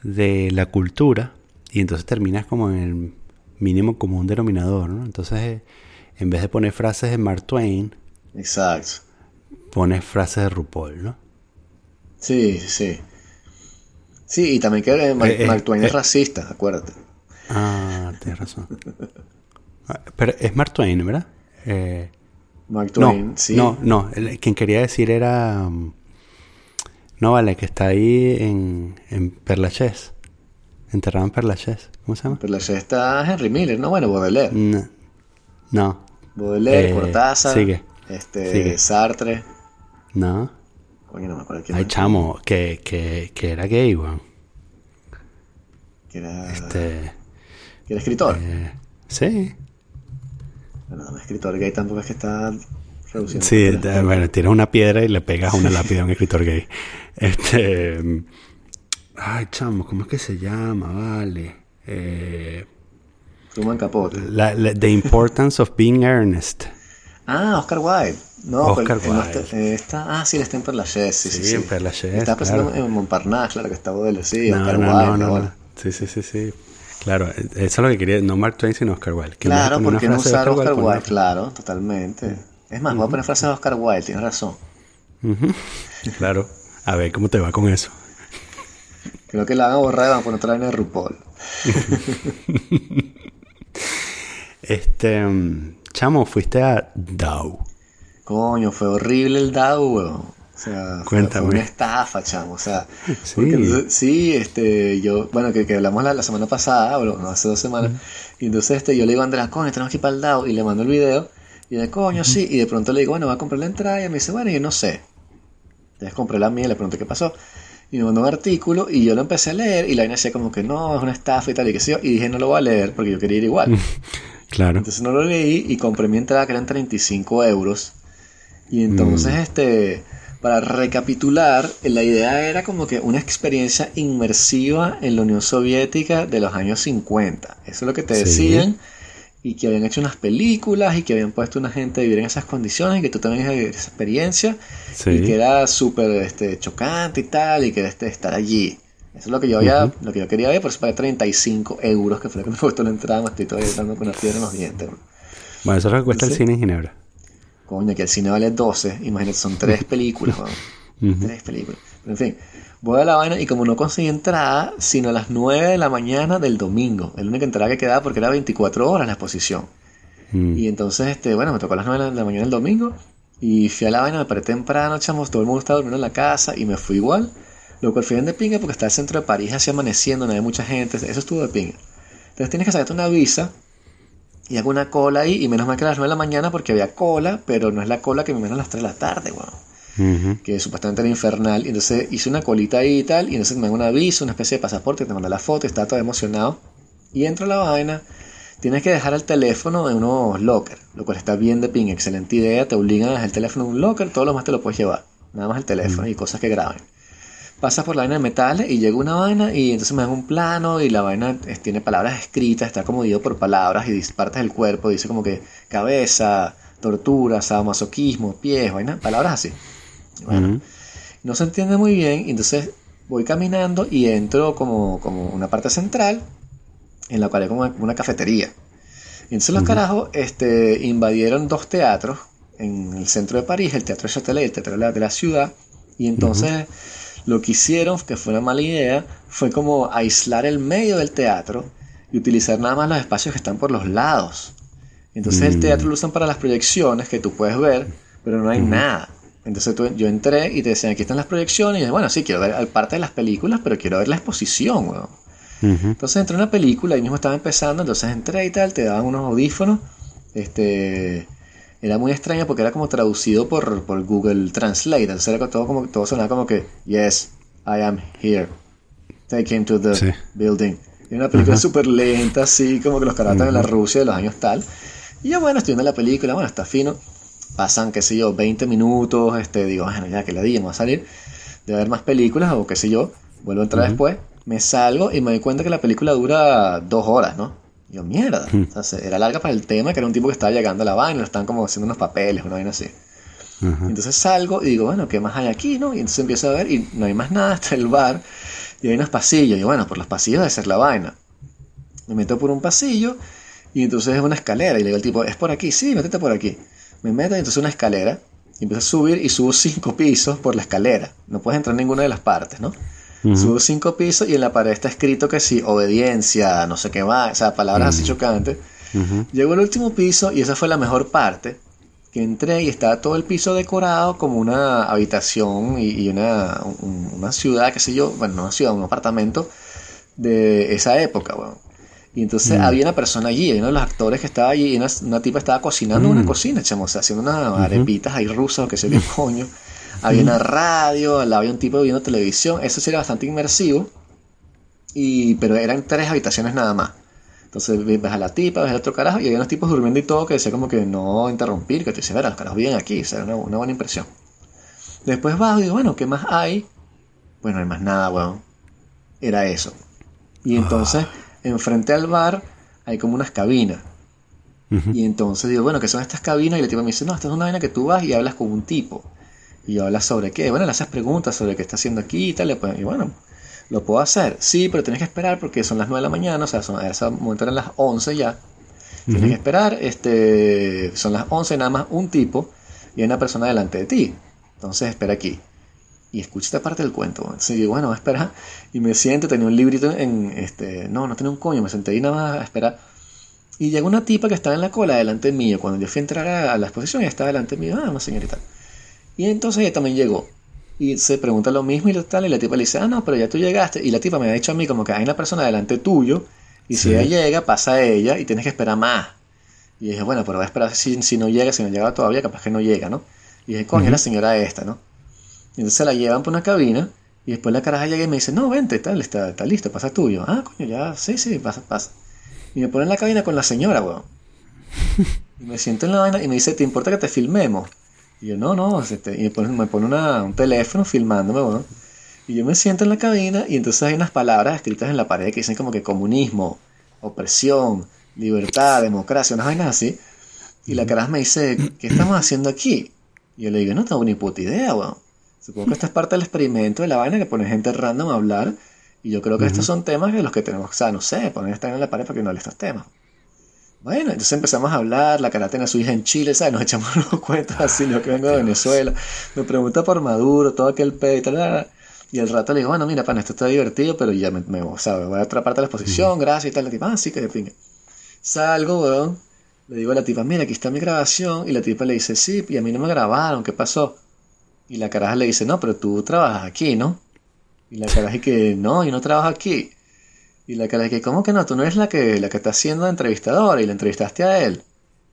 de la cultura y entonces terminas como en el mínimo común denominador, ¿no? Entonces, en vez de poner frases de Mark Twain, Exacto. pones frases de RuPaul, ¿no? Sí, sí. Sí, y también que eh, Mark, Eh, Mark Twain es eh. racista, acuérdate. Ah, tienes razón. Ah, Pero es Mark Twain, ¿verdad? Eh, Mark No, Twain, sí. no, no. quien quería decir era. um, no, vale, que está ahí en, en Perlachés. Enterrado en Perlachés. ¿Cómo se llama? La está Henry Miller, ¿no? Bueno, Baudelaire. No. No. Baudelaire, Eh, Cortázar, sigue. este, Sigue. Sartre. No. Coño, no me acuerdo quién Hay más. chamo que, que, que era gay, weón. Que era, Este. que era escritor. eh, sí. Bueno, no, escritor gay tampoco es que está reduciendo. Sí, de- bueno, tiras una piedra y le pegas una lápida a un escritor gay. Este. Ay, chamo, ¿cómo es que se llama? Vale. Eh, Truman Capote. la- la- the Importance of Being Earnest. Ah, Oscar Wilde. No, Oscar pero él no Wilde. está, eh, está- ah, sí, está en Perlachés. Sí, sí, Sí, en Perlachés, Está pensando claro. en Montparnasse, claro que está Baudelaire. Sí, No, Oscar no, Wilde. no, no. Sí, sí, sí, sí. Claro, eh, eso es lo que quería. No Mark Twain, sino Oscar Wilde. Que en Claro, porque no usar Oscar Wilde? otra. Claro, totalmente. Es más, voy a poner frases de Oscar Wilde, tienes razón. Claro. A ver cómo te va con eso. Creo que la van a borrar y van a poner otra vaina de RuPaul. Este. mm, Chamo, fuiste a Dow. Coño, fue horrible el DAO, weón. O sea, fue, Cuéntame. fue una estafa, chamo. O sea, Sí. porque sí, este, yo, bueno, que, que hablamos la, la semana pasada, o no, hace dos semanas, y entonces este, yo le digo a Andrea, coño, tenemos que ir para el DAO, y le mando el video, y de coño, sí, y de pronto le digo, bueno, va a comprar la entrada, y me dice, bueno, yo no sé. Entonces compré la mía, le pregunté qué pasó, y me mandó un artículo, y yo lo empecé a leer, y la vaina decía como que no, es una estafa y tal, y qué sé yo, y dije, no lo voy a leer, porque yo quería ir igual. Claro. Entonces no lo leí y compré mi entrada que eran 35 euros. Y entonces, este, para recapitular, la idea era como que una experiencia inmersiva en la Unión Soviética de los años 50. Eso es lo que te Sí. decían. Y que habían hecho unas películas y que habían puesto una gente a vivir en esas condiciones y que tú también ibas a vivir esa experiencia. Sí. Y que era súper este, chocante y tal, y que este, estar allí. Eso es lo que yo había, lo que yo quería ver, por eso pagué 35 euros, que fue lo que me costó la entrada, me estoy todavía dando con una piedra en los dientes. Bueno, eso es lo que cuesta el cine en Ginebra. Coño, que el cine vale 12, imagínate, son tres películas. Ujú. Tres películas. Pero en fin, voy a la vaina y como no conseguí entrada, sino a las 9 de la mañana del domingo, la única entrada que quedaba porque era 24 horas la exposición. Mm. Y entonces, este, bueno, me tocó a las 9 de la mañana del domingo y fui a la vaina, me paré temprano, chamos, todo el mundo estaba durmiendo en la casa y me fui igual. Lo cual fue bien de pinga porque está el centro de París así amaneciendo, no había mucha gente, eso estuvo de pinga. Entonces tienes que sacarte una visa y hago una cola ahí y menos mal que a las 9 de la mañana porque había cola, pero no es la cola que me menos a las 3 de la tarde, weón. Que supuestamente era infernal. Y entonces hice una colita ahí y tal, y entonces me dan una visa, una especie de pasaporte, te manda la foto, estaba todo emocionado. Y entro a la vaina, tienes que dejar el teléfono en unos lockers, lo cual está bien de ping, excelente idea, te obligan a dejar el teléfono en un locker, todo lo más te lo puedes llevar, nada más el teléfono y cosas que graben. Pasas por la vaina de metales y llega una vaina y entonces me dan un plano y la vaina tiene palabras escritas, está como dividido por palabras y partes del cuerpo, dice como que cabeza, tortura, sadomasoquismo, pies, vaina, palabras así. Bueno, no se entiende muy bien, y entonces voy caminando y entro como, como una parte central en la cual hay como una, una cafetería. Y entonces los carajos este, invadieron dos teatros en el centro de París, el Teatro Châtelet y el Teatro de la, de la Ciudad, y entonces lo que hicieron, que fue una mala idea, fue como aislar el medio del teatro y utilizar nada más los espacios que están por los lados. Entonces el Mm. teatro lo usan para las proyecciones que tú puedes ver, pero no hay nada. Entonces tú- yo entré y te decían, aquí están las proyecciones. Y yo, bueno, sí, quiero ver parte de las películas, pero quiero ver la exposición, weón. Entonces entré a una película, ahí mismo estaba empezando, entonces entré y tal, te daban unos audífonos. Este era muy extraño porque era como traducido por, por Google Translate. Entonces era todo como todo sonaba como que Yes, I am here. Take him to the Sí. building. Era una película súper lenta, así como que los carácteres de la Rusia de los años tal. Y yo, bueno, estoy viendo la película, bueno, está fino. Pasan, qué sé yo, 20 minutos, este, digo, bueno, ya que la di, me voy a salir de ver más películas o qué sé yo. Vuelvo a entrar después, me salgo y me doy cuenta que la película dura dos horas, ¿no? Y yo, mierda. Entonces, era larga para el tema, que era un tipo que estaba llegando a la vaina, lo estaban como haciendo unos papeles, una vaina así. Ajá. Entonces salgo y digo, bueno, ¿qué más hay aquí, no? Y entonces empiezo a ver y no hay más nada hasta el bar. Y hay unos pasillos. Y bueno, por los pasillos debe ser la vaina. Me meto por un pasillo y entonces es una escalera. Y le digo al tipo, ¿es por aquí? Sí, métete por aquí. Me meto y entonces una escalera. Y empiezo a subir y subo cinco pisos por la escalera. No puedes entrar en ninguna de las partes, ¿no? Subo cinco pisos y en la pared está escrito que sí, obediencia, no sé qué más. O sea, palabras así chocantes. Ujú. Llego al último piso y esa fue la mejor parte. Que entré y estaba todo el piso decorado como una habitación y, y una, un- una ciudad, qué sé yo, bueno, no una ciudad, un apartamento de esa época, weón. Y entonces había una persona allí, uno de los actores que estaba allí, y una, una tipa estaba cocinando en una cocina, chamo, o sea, haciendo unas arepitas ahí rusas o qué sé yo qué coño. Había una radio, había un tipo viendo televisión, eso sí era bastante inmersivo, y, pero eran tres habitaciones nada más. Entonces ves a la tipa, ves al otro carajo y había unos tipos durmiendo y todo que decía como que no interrumpir, que te dice, verá, los carajos viven aquí, o sea, una, una buena impresión. Después bajo y digo, bueno, ¿qué más hay? Bueno, no hay más nada, weón. Era eso. Y entonces, enfrente al bar hay como unas cabinas. Y entonces digo, bueno, ¿qué son estas cabinas? Y la tipa me dice, no, esta es una vaina que tú vas y hablas con un tipo. Y yo hablas sobre qué. Bueno, le haces preguntas sobre qué está haciendo aquí y tal. Y pues, bueno, lo puedo hacer. Sí, pero tienes que esperar porque son las 9 de la mañana. O sea, son, a ese momento eran las 11 ya. Tienes que esperar. Este, son las 11 nada más un tipo y hay una persona delante de ti. Entonces espera aquí. Y escucha esta parte del cuento. Entonces digo, bueno, espera. Y me siento, tenía un librito en, este, no, no tenía un coño, me senté ahí nada más a esperar. Y llegó una tipa que estaba en la cola delante mío. Cuando yo fui a entrar a, a la exposición, ella estaba delante mío. Ah, una señorita. Y entonces ella también llegó. Y se pregunta lo mismo y lo tal. Y la tipa le dice, ah, no, pero ya tú llegaste. Y la tipa me ha dicho a mí como que hay una persona delante tuyo. Y si ella llega, pasa a ella y tienes que esperar más. Y dije, bueno, pero voy a esperar si, si no llega, si no llega todavía, capaz que no llega, ¿no? Y dije, coño, es la señora esta, ¿no? Y entonces se la llevan por una cabina. Y después la caraja llega y me dice, no, vente, tal, está, está listo, pasa tuyo. Ah, coño, ya, sí, sí, pasa, pasa. Y me pone en la cabina con la señora, weón. Y me siento en la vaina y me dice, ¿te importa que te filmemos? Y yo, no, no, este, y me pone, me pone una- un teléfono filmándome, weón. Y yo me siento en la cabina y entonces hay unas palabras escritas en la pared que dicen como que comunismo, opresión, libertad, democracia, unas vainas así. Y la caraja me dice, ¿qué estamos haciendo aquí? Y yo le digo, no tengo ni puta idea, weón. Supongo que esta es parte del experimento de la vaina que pone gente random a hablar. Y yo creo que estos son temas de los que tenemos, o sea, no sé, poner esta en la pared para que no hable estos temas. Bueno, entonces empezamos a hablar, la cara tiene a su hija en Chile, ¿sabes? Nos echamos los cuentos así, yo que vengo de Venezuela. Me pregunta por Maduro, todo aquel pedo y tal. Y al rato le digo, bueno, mira, pan, esto está divertido, pero ya me, me sea, voy a otra parte de la exposición, gracias y tal. La tipa, ah, sí, que de pinga. Salgo, weón. Le digo a la tipa, mira, aquí está mi grabación. Y la tipa le dice, sí, y a mí no me grabaron, ¿qué pasó? Y la caraja le dice, no, pero tú trabajas aquí, ¿no? Y la caraja que, no, yo no trabajo aquí. Y la caraja que, ¿cómo que no? Tú no eres la que, la que está siendo entrevistadora y la entrevistaste a él.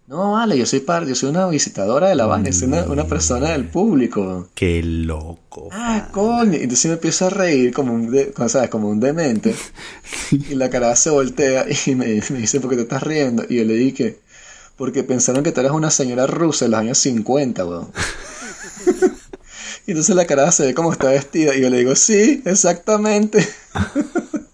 No, vale, yo soy parte, yo soy una visitadora de la vaina, soy una, una persona del público. Qué loco. Ah, coño. Y Entonces me empiezo a reír como un, de- ¿sabes? como un demente. Y la cara se voltea y me, me dice, ¿por qué te estás riendo? Y yo le dije, porque pensaron que tú eras una señora rusa en los años 50, weón. Y entonces la cara se ve como está vestida. Y yo le digo, sí, exactamente.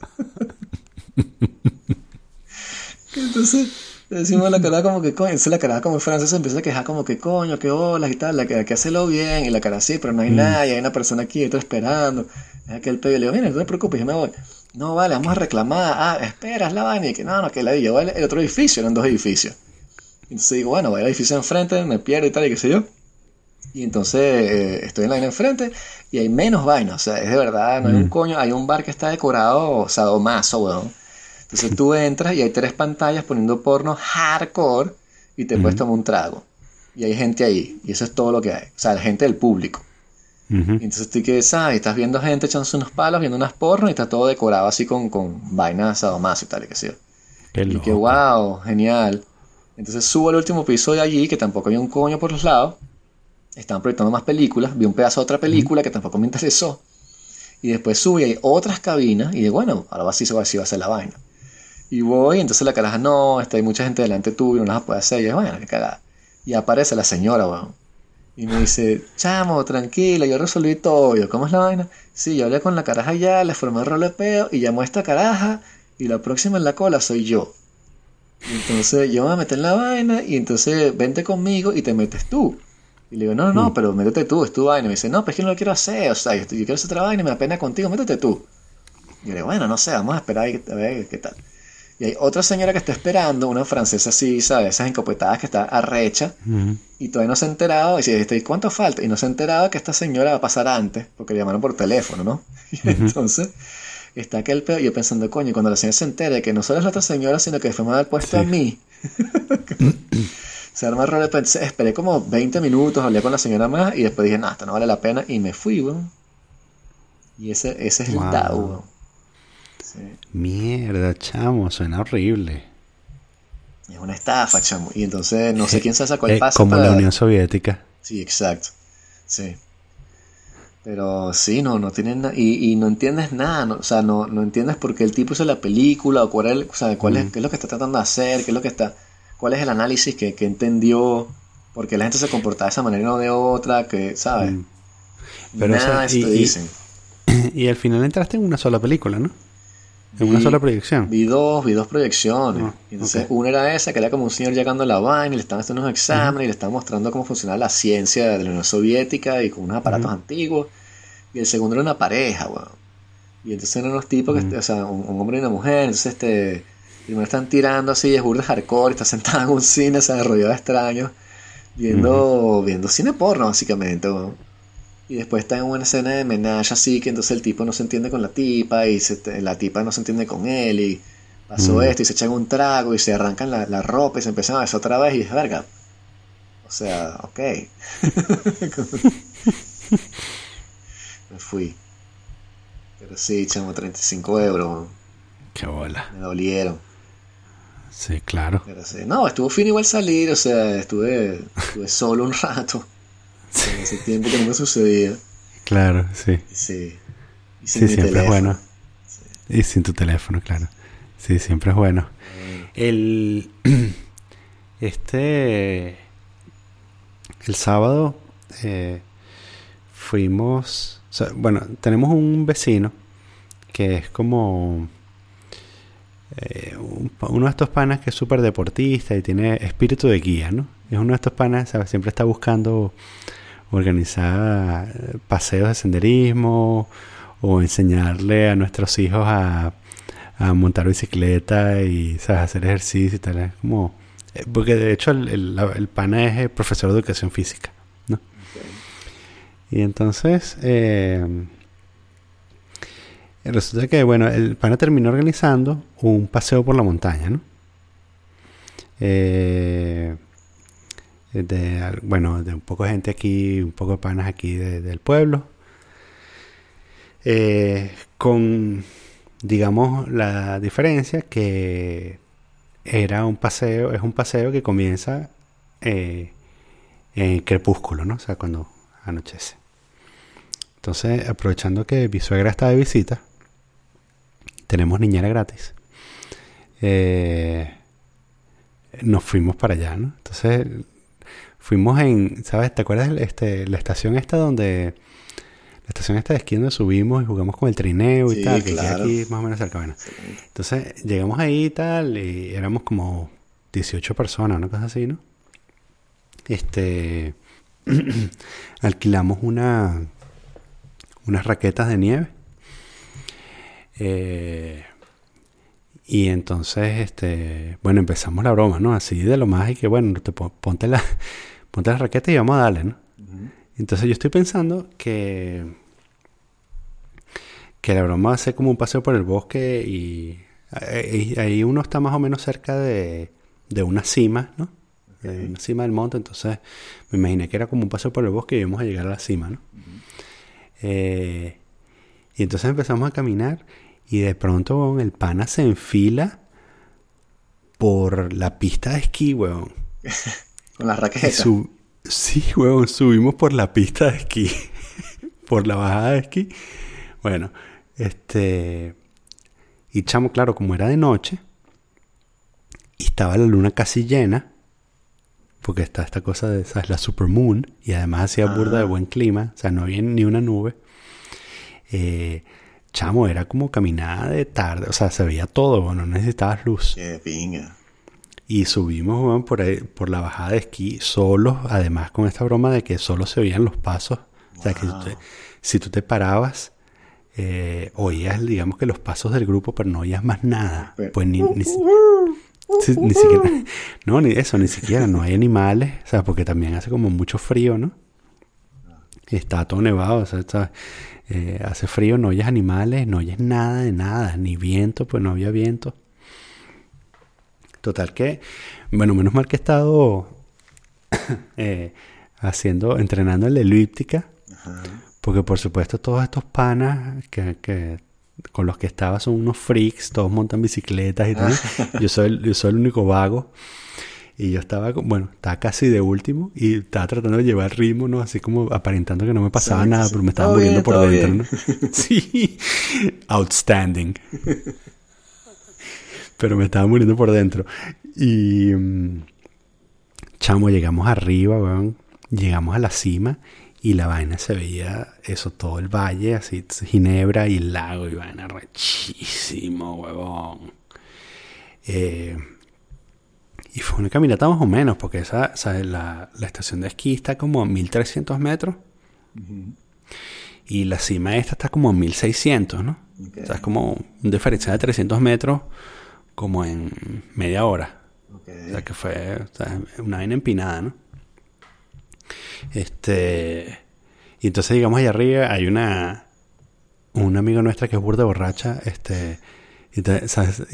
Entonces decimos la cara como que coño. Entonces la cara como francesa empieza a quejar como que coño, que hola y tal. La cara que hacelo bien. Y la cara sí, pero no hay nadie. Hay una persona aquí, estoy esperando. Es aquel pedo. Y le digo, mira, no te preocupes, yo me voy. No, vale, vamos a reclamar. Ah, esperas la vaina. Y que no, no, que la yo el, el otro edificio, eran dos edificios. Entonces digo, bueno, voy al edificio enfrente, me pierdo y tal, y qué sé yo. Y entonces eh, estoy en la vaina enfrente y hay menos vainas. O sea, es de verdad, no hay un coño. Hay un bar que está decorado sadomaso, weón. Entonces tú entras y hay tres pantallas poniendo porno hardcore y te puedes tomar un trago. Y hay gente ahí. Y eso es todo lo que hay. O sea, la gente del público. Y entonces tú que sabes, estás viendo gente echándose unos palos, viendo unas pornos y está todo decorado así con, con vainas sadomas y tal y que sí. Qué Y que wow, genial. Entonces subo el último episodio allí, que tampoco había un coño por los lados. Estaban proyectando más películas. Vi un pedazo de otra película que tampoco me interesó. Y después subo y hay otras cabinas. Y digo, bueno, ahora así, así va a ser la vaina. Y voy, entonces la caraja, no, está, hay mucha gente delante tuyo, no las puede hacer. Y yo, bueno, qué cagada. Y aparece la señora, weón. Y me dice, chamo, tranquila, yo resolví todo. Y yo, ¿cómo es la vaina? Sí, yo hablé con la caraja ya, le formé el rol de peo y llamó a esta caraja. Y la próxima en la cola soy yo. Y entonces yo me voy a meter en la vaina y entonces vente conmigo y te metes tú. Y le digo, no, no, no, pero métete tú, es tu vaina. Y me dice, no, pero es que no lo quiero hacer, o sea, yo, yo quiero hacer otra vaina y me da pena contigo, métete tú. Y yo le digo, bueno, no sé, vamos a esperar a ver qué tal. Y hay otra señora que está esperando, una francesa así, ¿sabes? Esas encopetadas que está arrecha Ujú. y todavía no se ha enterado. Y dice, "Este, ¿y cuánto falta? Y no se ha enterado que esta señora va a pasar antes, porque le llamaron por teléfono, ¿no? Y entonces está aquel peor. Y yo pensando, coño, cuando la señora se entere que no solo es la otra señora, sino que después me va a dar puesto Sí. a mí. se arma el. Pensé, esperé como 20 minutos, hablé con la señora más y después dije, no, esto no vale la pena. Y me fui, weón. Y ese, ese es Wow. el DAO, weón. Sí. Mierda, chamo, suena horrible. Es una estafa, chamo. Y entonces no sé quién se sacó el Eh, pase como para- la Unión Soviética. Sí, exacto. Sí. Pero sí, no, no tienen y, y no entiendes nada, no- o sea, no, no entiendes por qué el tipo hizo la película o cuál es, el- o sea, cuál es, qué es lo que está tratando de hacer, qué es lo que está, cuál es el análisis que, que entendió, por qué la gente se comportaba de esa manera y no de otra, que, ¿sabes? Mm. Pero, o nada sea, de eso y- te y- dicen. Y al final entraste en una sola película, ¿no? En una Vi- sola proyección. Vi dos, vi dos proyecciones. Y entonces, una era esa, que era como un señor llegando a la vaina y le estaban haciendo unos exámenes y le estaban mostrando cómo funcionaba la ciencia de la Unión Soviética y con unos aparatos antiguos. Y el segundo era una pareja, weón. Y entonces eran unos tipos, que, o sea, un, un hombre y una mujer. Entonces, este, primero están tirando así, es burda hardcore, está sentado en un cine, se rodeado de extraños, viendo, viendo cine porno, básicamente, weón. Y después está en una escena de menage así, que entonces el tipo no se entiende con la tipa y se- la tipa no se entiende con él y pasó Mm. esto y se echan un trago y se arrancan la, la ropa y se empiezan a besar otra vez y es verga. O sea, ok. Me fui. Pero sí, chamo, 35 euros. Qué bola. Me dolieron. Sí, claro. Pero sí. No, estuvo fin igual salir, o sea, estuve, estuve solo un rato. En ese tiempo que sucedía. Claro, sí. Sí. Y sin Sí, siempre es bueno. Y sin tu teléfono, claro. Sí, siempre es bueno. El. Este. El sábado. eh, fuimos. o sea, bueno, tenemos un vecino. Que es como. eh, un uno de estos panas que es súper deportista y tiene espíritu de guía, ¿no? Es uno de estos panas, ¿sabes? Siempre está buscando organizar eh, paseos de senderismo o enseñarle a nuestros hijos a, montar bicicleta y ¿sabes? hacer ejercicio y tal. Es como, eh, porque de hecho el, el, el pana es eh, profesor de educación física, ¿no? Y entonces resulta que, bueno, el pana terminó organizando un paseo por la montaña, ¿no? De, bueno, de un poco de gente aquí, un poco de panas aquí de- del pueblo. Eh, con, digamos, la diferencia que era un paseo, es un paseo que comienza eh, en crepúsculo, ¿no? O sea, cuando anochece. Entonces, aprovechando que mi suegra está de visita, tenemos niñera gratis. Eh, nos fuimos para allá, ¿no? Entonces, fuimos en, ¿sabes? ¿Te acuerdas este, la estación esta donde... La estación esta de esquí donde subimos y jugamos con el trineo y Sí, tal, que claro. aquí más o menos cerca. Bueno, entonces llegamos ahí y tal, y éramos como 18 personas, una cosa así, ¿no? Este. alquilamos una. unas raquetas de nieve. Eh, y entonces, este. Bueno, empezamos la broma, ¿no? Así de lo más y que, bueno, te pon- ponte la, ponte las raquetas y vamos a darle, ¿no? Entonces yo estoy pensando que que la broma va a ser como un paseo por el bosque y ahí, ahí uno está más o menos cerca de, de una cima, ¿no? en la cima del monte, entonces me imaginé que era como un paseo por el bosque y íbamos a llegar a la cima, ¿no? Eh, y entonces empezamos a caminar y de pronto el pana se enfila por la pista de esquí, weón. Con las raquetas. sí, weón, subimos por la pista de esquí. por la bajada de esquí. Bueno, este... Y chamo, claro, como era de noche, y estaba la luna casi llena, porque está esta cosa de, ¿sabes? La supermoon, y además hacía burda de ah. buen clima, o sea, no había ni una nube. Eh, chamo, era como caminada de tarde, o sea, se veía todo, no necesitabas luz. Qué pinga. Y subimos por, ahí, por la bajada de esquí solos, además con esta broma de que solo se oían los pasos. O sea, que si tú te parabas, eh, oías, digamos que los pasos del grupo, pero no oías más nada. Pues ni, ni, siquiera, no, ni eso, ni siquiera, no hay animales, o sea, porque también hace como mucho frío, ¿no? Está todo nevado, o sea, eh, hace frío, no oyes animales, no oyes nada de nada, ni viento, pues no había viento. Total que, bueno, menos mal que he estado eh, haciendo, entrenando en la elíptica, porque por supuesto todos estos panas que, con los que estaba son unos freaks, todos montan bicicletas y tal. yo, soy, yo soy el único vago. Y yo estaba, bueno, estaba casi de último y estaba tratando de llevar ritmo, ¿no? Así como aparentando que no me pasaba nada, pero me estaba muriendo por dentro, ¿no? sí, outstanding pero me estaba muriendo por dentro. Y. Mm, chamo, llegamos arriba, weón. Llegamos a la cima y la vaina se veía eso, todo el valle, así, Ginebra y el lago y vaina rechísimo, weón. Eh, y fue una caminata más o menos, porque esa, La, estación de esquí está como a 1300 metros. Y la cima esta está como a 1600, ¿no? O sea, es como un diferencia de 300 metros como en media hora. O sea, que fue una vaina empinada, ¿no? Este. Y entonces llegamos allá arriba, hay una. Una amiga nuestra que es burda borracha, este. Y,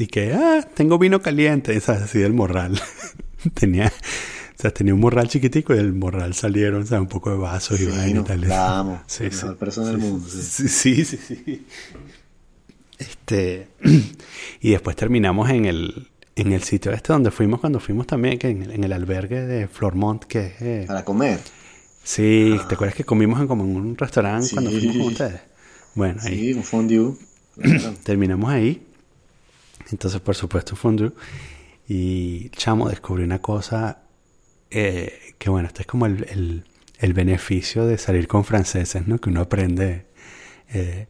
y que, ah, tengo vino caliente, ¿sabes? Así del morral. tenía. O sea, tenía un morral chiquitico y del morral salieron, ¿sabes? Un poco de vasos y vaina y tal. La amo. Sí, sí. persona del mundo. sí, sí. sí. Este, y después terminamos en el, en el sitio este donde fuimos cuando fuimos también, que en, el albergue de Flormont, que eh, Para comer. Sí, ¿te acuerdas que comimos en como en un restaurante cuando fuimos con ustedes? Bueno, ahí. Sí, un fondue. terminamos ahí. Entonces, por supuesto, un fondue. Y chamo, descubrí una cosa eh, que bueno, este es como el, el, beneficio de salir con franceses, ¿no? Que uno aprende eh,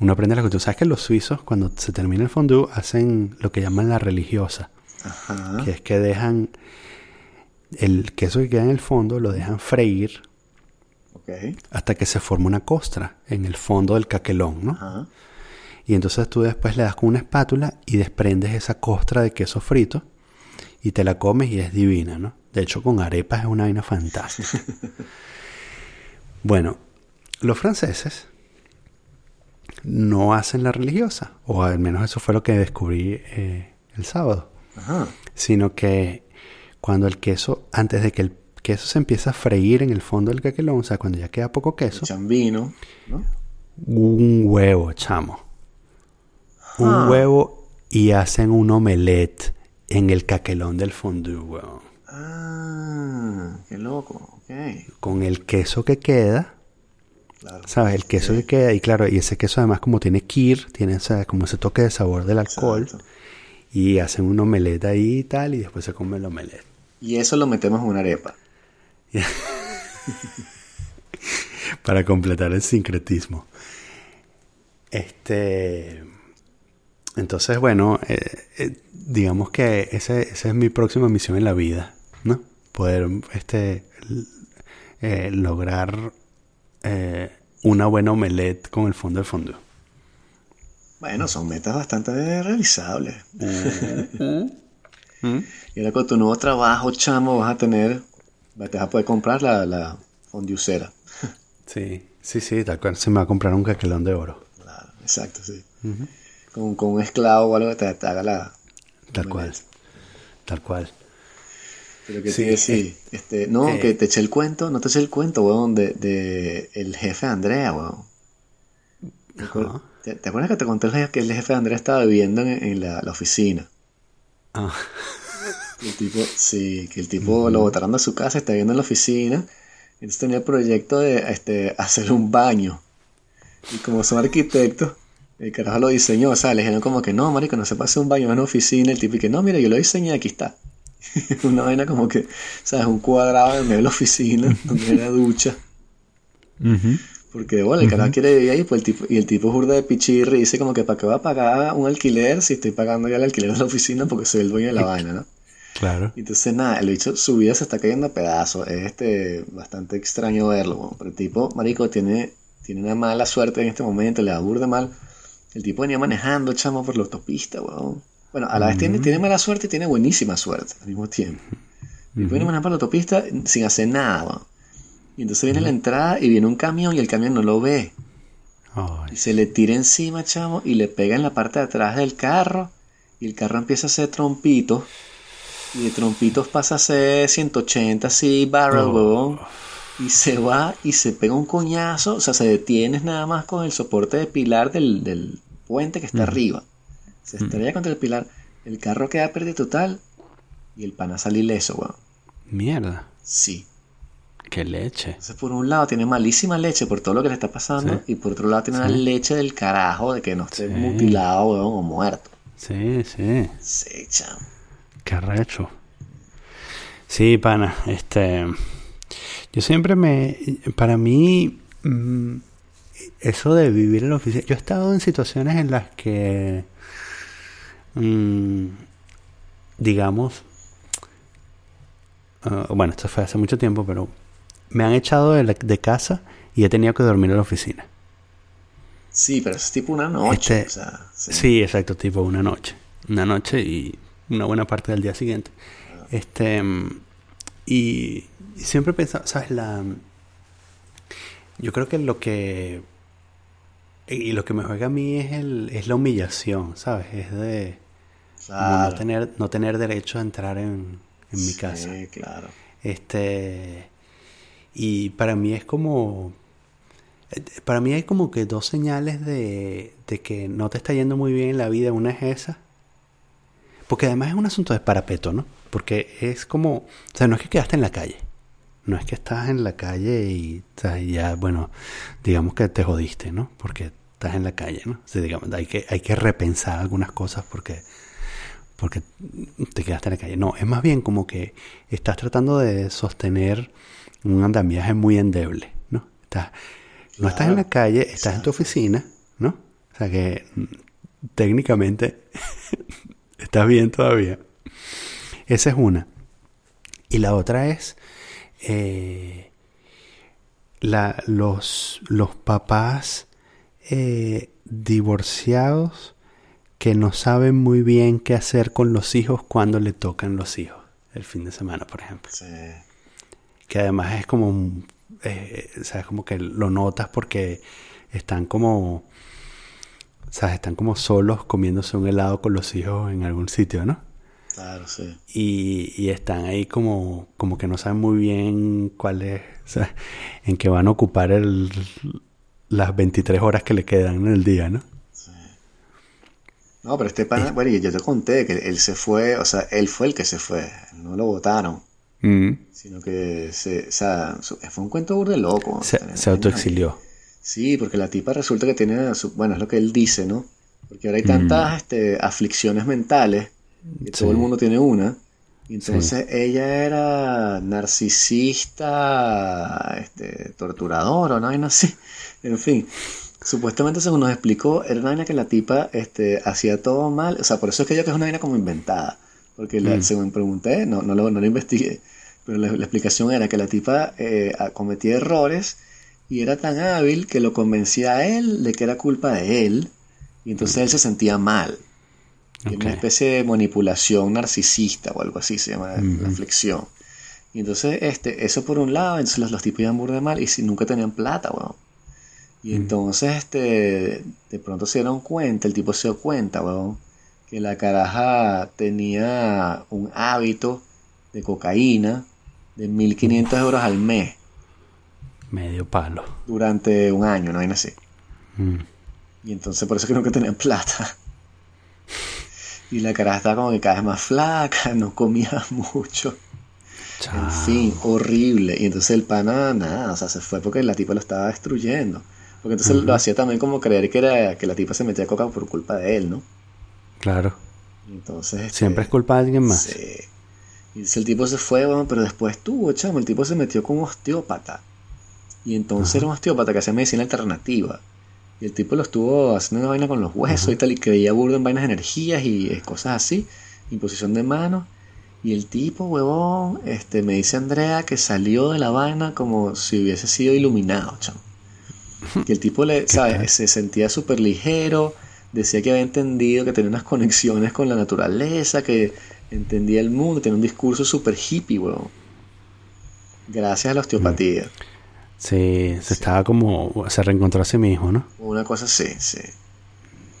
uno aprende la cultura. ¿Sabes que los suizos, cuando se termina el fondue, hacen lo que llaman la religiosa? Ajá. Que es que dejan el queso que queda en el fondo, lo dejan freír hasta que se forma una costra en el fondo del caquelón, ¿no? Ajá. Y entonces tú después le das con una espátula y desprendes esa costra de queso frito y te la comes y es divina, ¿no? De hecho, con arepas es una vaina fantástica. bueno, los franceses no hacen la religiosa, o al menos eso fue lo que descubrí eh, el sábado, sino que cuando el queso, antes de que el queso se empieza a freír en el fondo del caquelón, o sea, cuando ya queda poco queso, chambino, ¿no? un huevo, chamo, un huevo y hacen un omelette en el caquelón del fondue, huevo. Ah, qué loco, ok. Con el queso que queda ¿Sabes? El queso que queda, y claro, y ese queso además como tiene kir, tiene como ese toque de sabor del alcohol, y hacen un omelette ahí y tal, y después se come el omelette. Y eso lo metemos en una arepa. Para completar el sincretismo. Este. Entonces, bueno, eh, eh, digamos que esa es mi próxima misión en la vida, ¿no? Poder este, eh, lograr eh, una buena omelette con el fondo de fondo. Bueno, son metas bastante realizables. y ahora con tu nuevo trabajo, chamo, vas a tener, vas a poder comprar la, la fondiucera. sí, sí, sí, tal cual. Se me va a comprar un caquelón de oro. Claro, exacto, sí. con, un esclavo o algo que te, haga la... Tal cual, tal cual. Pero que Sí, sí, sí. Este, no, eh. que te eché el cuento, no te eché el cuento, weón, de, de el jefe de Andrea, weón. ¿Te, acuer- te- te acuerdas que te conté que el jefe de Andrea estaba viviendo en, en la, la oficina? Ah, El tipo, sí, que el tipo lo botaron de su casa, está viviendo en la oficina. Entonces tenía el proyecto de este, hacer un baño. Y como son arquitectos, el carajo lo diseñó. O sea, le dijeron como que no, marico, no se hacer un baño en una oficina. El tipo y que no, mira, yo lo diseñé, aquí está. una vaina como que, ¿sabes? Un cuadrado en medio de la oficina, donde era ducha. Porque, bueno, el carajo quiere vivir ahí, pues el tipo, y el tipo jurda de pichirri y dice como que para qué va a pagar un alquiler si estoy pagando ya el alquiler de la oficina porque soy el dueño de la vaina, ¿no? claro. Entonces, nada, el bicho, su vida se está cayendo a pedazos. Es este, bastante extraño verlo, weón. pero el tipo, marico, tiene, tiene una mala suerte en este momento, le aburre mal. El tipo venía manejando, chamo, por la autopista, weón. Bueno, a la vez tiene, tiene mala suerte y tiene buenísima suerte al mismo tiempo. Tipo viene manejando por la autopista sin hacer nada. Y entonces viene la entrada y viene un camión y el camión no lo ve. Y se le tira encima, chamo, y le pega en la parte de atrás del carro. Y el carro empieza a hacer trompitos. Y de trompitos pasa a ser 180 así, barrel, Oh. huevón. Y se va y se pega un coñazo. O sea, se detiene nada más con el soporte de pilar del, del puente que está arriba. Se estrella contra el pilar. El carro queda pérdida total. Y el pana sale ileso, weón. mierda. Sí. Qué leche. Entonces, por un lado, tiene malísima leche por todo lo que le está pasando. Sí. Y por otro lado, tiene una Sí. leche del carajo de que no esté Sí. mutilado, weón, o muerto. Sí, sí. Sí, chamo. Qué arrecho. Sí, pana, este. Yo siempre me. Para mí. mm, eso de vivir en la oficina. Yo he estado en situaciones en las que. Mm, digamos. ah, bueno, esto fue hace mucho tiempo, pero. Me han echado de, la- de casa y he tenido que dormir en la oficina. Sí, pero es tipo una noche. Este- o sea, sí. Sí, exacto, tipo una noche. Una noche y una buena parte del día siguiente. Este mm, y, y siempre he pensado, ¿sabes? La yo creo que lo que y lo que me juega a mí es el es la humillación, ¿sabes? Es de Claro. no tener no tener derecho a entrar en, en mi Sí, casa. claro. Este y para mí es como eh, para mí hay como que dos señales de, de que no te está yendo muy bien en la vida. Una es esa. Porque además es un asunto de parapeto, ¿no? Porque es como... O sea, no es que quedaste en la calle. No es que estás en la calle y, ya, bueno, digamos que te jodiste, ¿no? Porque estás en la calle, ¿no? O sea, digamos, hay que, hay que repensar algunas cosas porque, porque te quedaste en la calle. No, es más bien como que estás tratando de sostener un andamiaje muy endeble, ¿no? Estás, no estás en la calle, estás en tu oficina, ¿no? O sea que mm, técnicamente estás bien todavía. Esa es una. Y la otra es eh, la, los, los papás eh, divorciados que no saben muy bien qué hacer con los hijos cuando le tocan los hijos. El fin de semana, por ejemplo. Sí. Que además es como, eh, o sea, como que lo notas porque están como, sea, están como solos comiéndose un helado con los hijos en algún sitio, ¿no? Claro, sí. Y, y están ahí como, como que no saben muy bien cuál es, o sea, en qué van a ocupar el, las 23 horas que le quedan en el día, ¿no? No, pero este pana, bueno, y yo te conté que él se fue, o sea, él fue el que se fue, no lo votaron, Mm. sino que se, o sea, fue un cuento burde loco. Se, autoexilió. Sí, porque la tipa resulta que tiene, su- bueno, es lo que él dice, ¿no? Porque ahora hay tantas este, aflicciones mentales, que todo el mundo tiene una, y entonces ella era narcisista, este, torturadora, ¿no? Y no sé, en fin. Supuestamente, según nos explicó, era una vaina que la tipa este, hacía todo mal, o sea, por eso es que yo creo que es una vaina como inventada, porque la- Mm. según pregunté, no, no, lo, no lo investigué, pero la, la explicación era que la tipa eh, cometía errores y era tan hábil que lo convencía a él de que era culpa de él y entonces él se sentía mal. Y Ok. Una especie de manipulación narcisista o algo así se llama la aflicción. Y entonces este, eso por un lado, entonces los, los tipos iban burda mal y si nunca tenían plata, weón. Y entonces este, de pronto se dieron cuenta, el tipo se dio cuenta, weón, que la caraja tenía un hábito de cocaína de 1.500 euros al mes Medio palo. durante un año, no hay así. Mm. Y entonces por eso que nunca tenían plata. Y la cara estaba como que cada vez más flaca, no comía mucho. Chao. En fin, horrible. Y entonces el pana, nada, o sea, se fue porque la tipa lo estaba destruyendo. Porque entonces lo hacía también como creer que era que la tipa se metía coca por culpa de él, ¿no? Claro. Entonces... este, Siempre es culpa de alguien más. Sí. Y el tipo se fue, bueno, pero después tuvo, chamo, el tipo se metió con un osteópata. Y entonces era un osteópata que hacía medicina alternativa. Y el tipo lo estuvo haciendo una vaina con los huesos y tal, y creía burdo en vainas de energías y eh, cosas así, imposición de manos. Y el tipo, huevón, este, me dice Andrea que salió de la vaina como si hubiese sido iluminado, chamo. Que el tipo, le, ¿sabes? Se sentía súper ligero, decía que había entendido, que tenía unas conexiones con la naturaleza, que entendía el mundo, tenía un discurso súper hippie, huevón. Gracias a la osteopatía. Sí, se estaba como. Se reencontró a sí mismo, ¿no? Una cosa así, sí.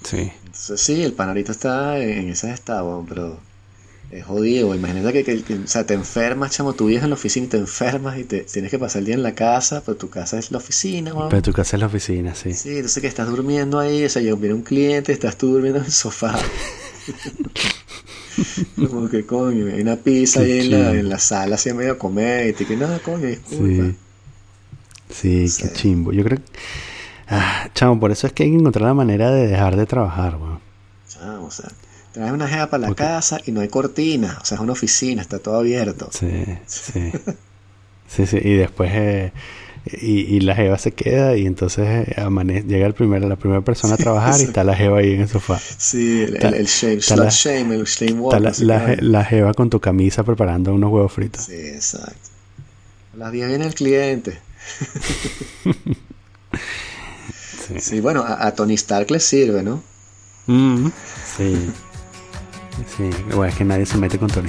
Sí. Entonces sí, el pan ahorita está en ese estado, pero es jodido. Imagínate que, que- que, o sea, te enfermas, chamo, tú vives en la oficina y te enfermas y te tienes que pasar el día en la casa, pero tu casa es la oficina, weón. Pero tu casa es la oficina, sí. Sí, entonces que estás durmiendo ahí, o sea, llega- viene un cliente, estás tú durmiendo en el sofá. Como que coño, hay una pizza ahí en la, en la sala así a medio comer y te que nada, coño, disculpa. Sí. Sí, Sí. qué chimbo. Yo creo que. Ah, chamo, por eso es que hay que encontrar la manera de dejar de trabajar, weón. Chamo, o sea, traes una jeva para la Porque- casa y no hay cortina, o sea, es una oficina, está todo abierto. Sí, sí. Sí, sí. Y después. eh, y, y la jeva se queda y entonces eh, amane- llega el primer, la primera persona a trabajar y está la jeva ahí en el sofá. Sí, el, Está- el, el shame, está slut la- shame, el shame walk. Está la, la, jeva con tu camisa preparando unos huevos fritos. Sí, exacto. A las 10 viene el cliente. Sí. Sí, bueno, a, a Tony Stark le sirve, ¿no? Mm, sí. Sí. Bueno, es que nadie se mete con Tony.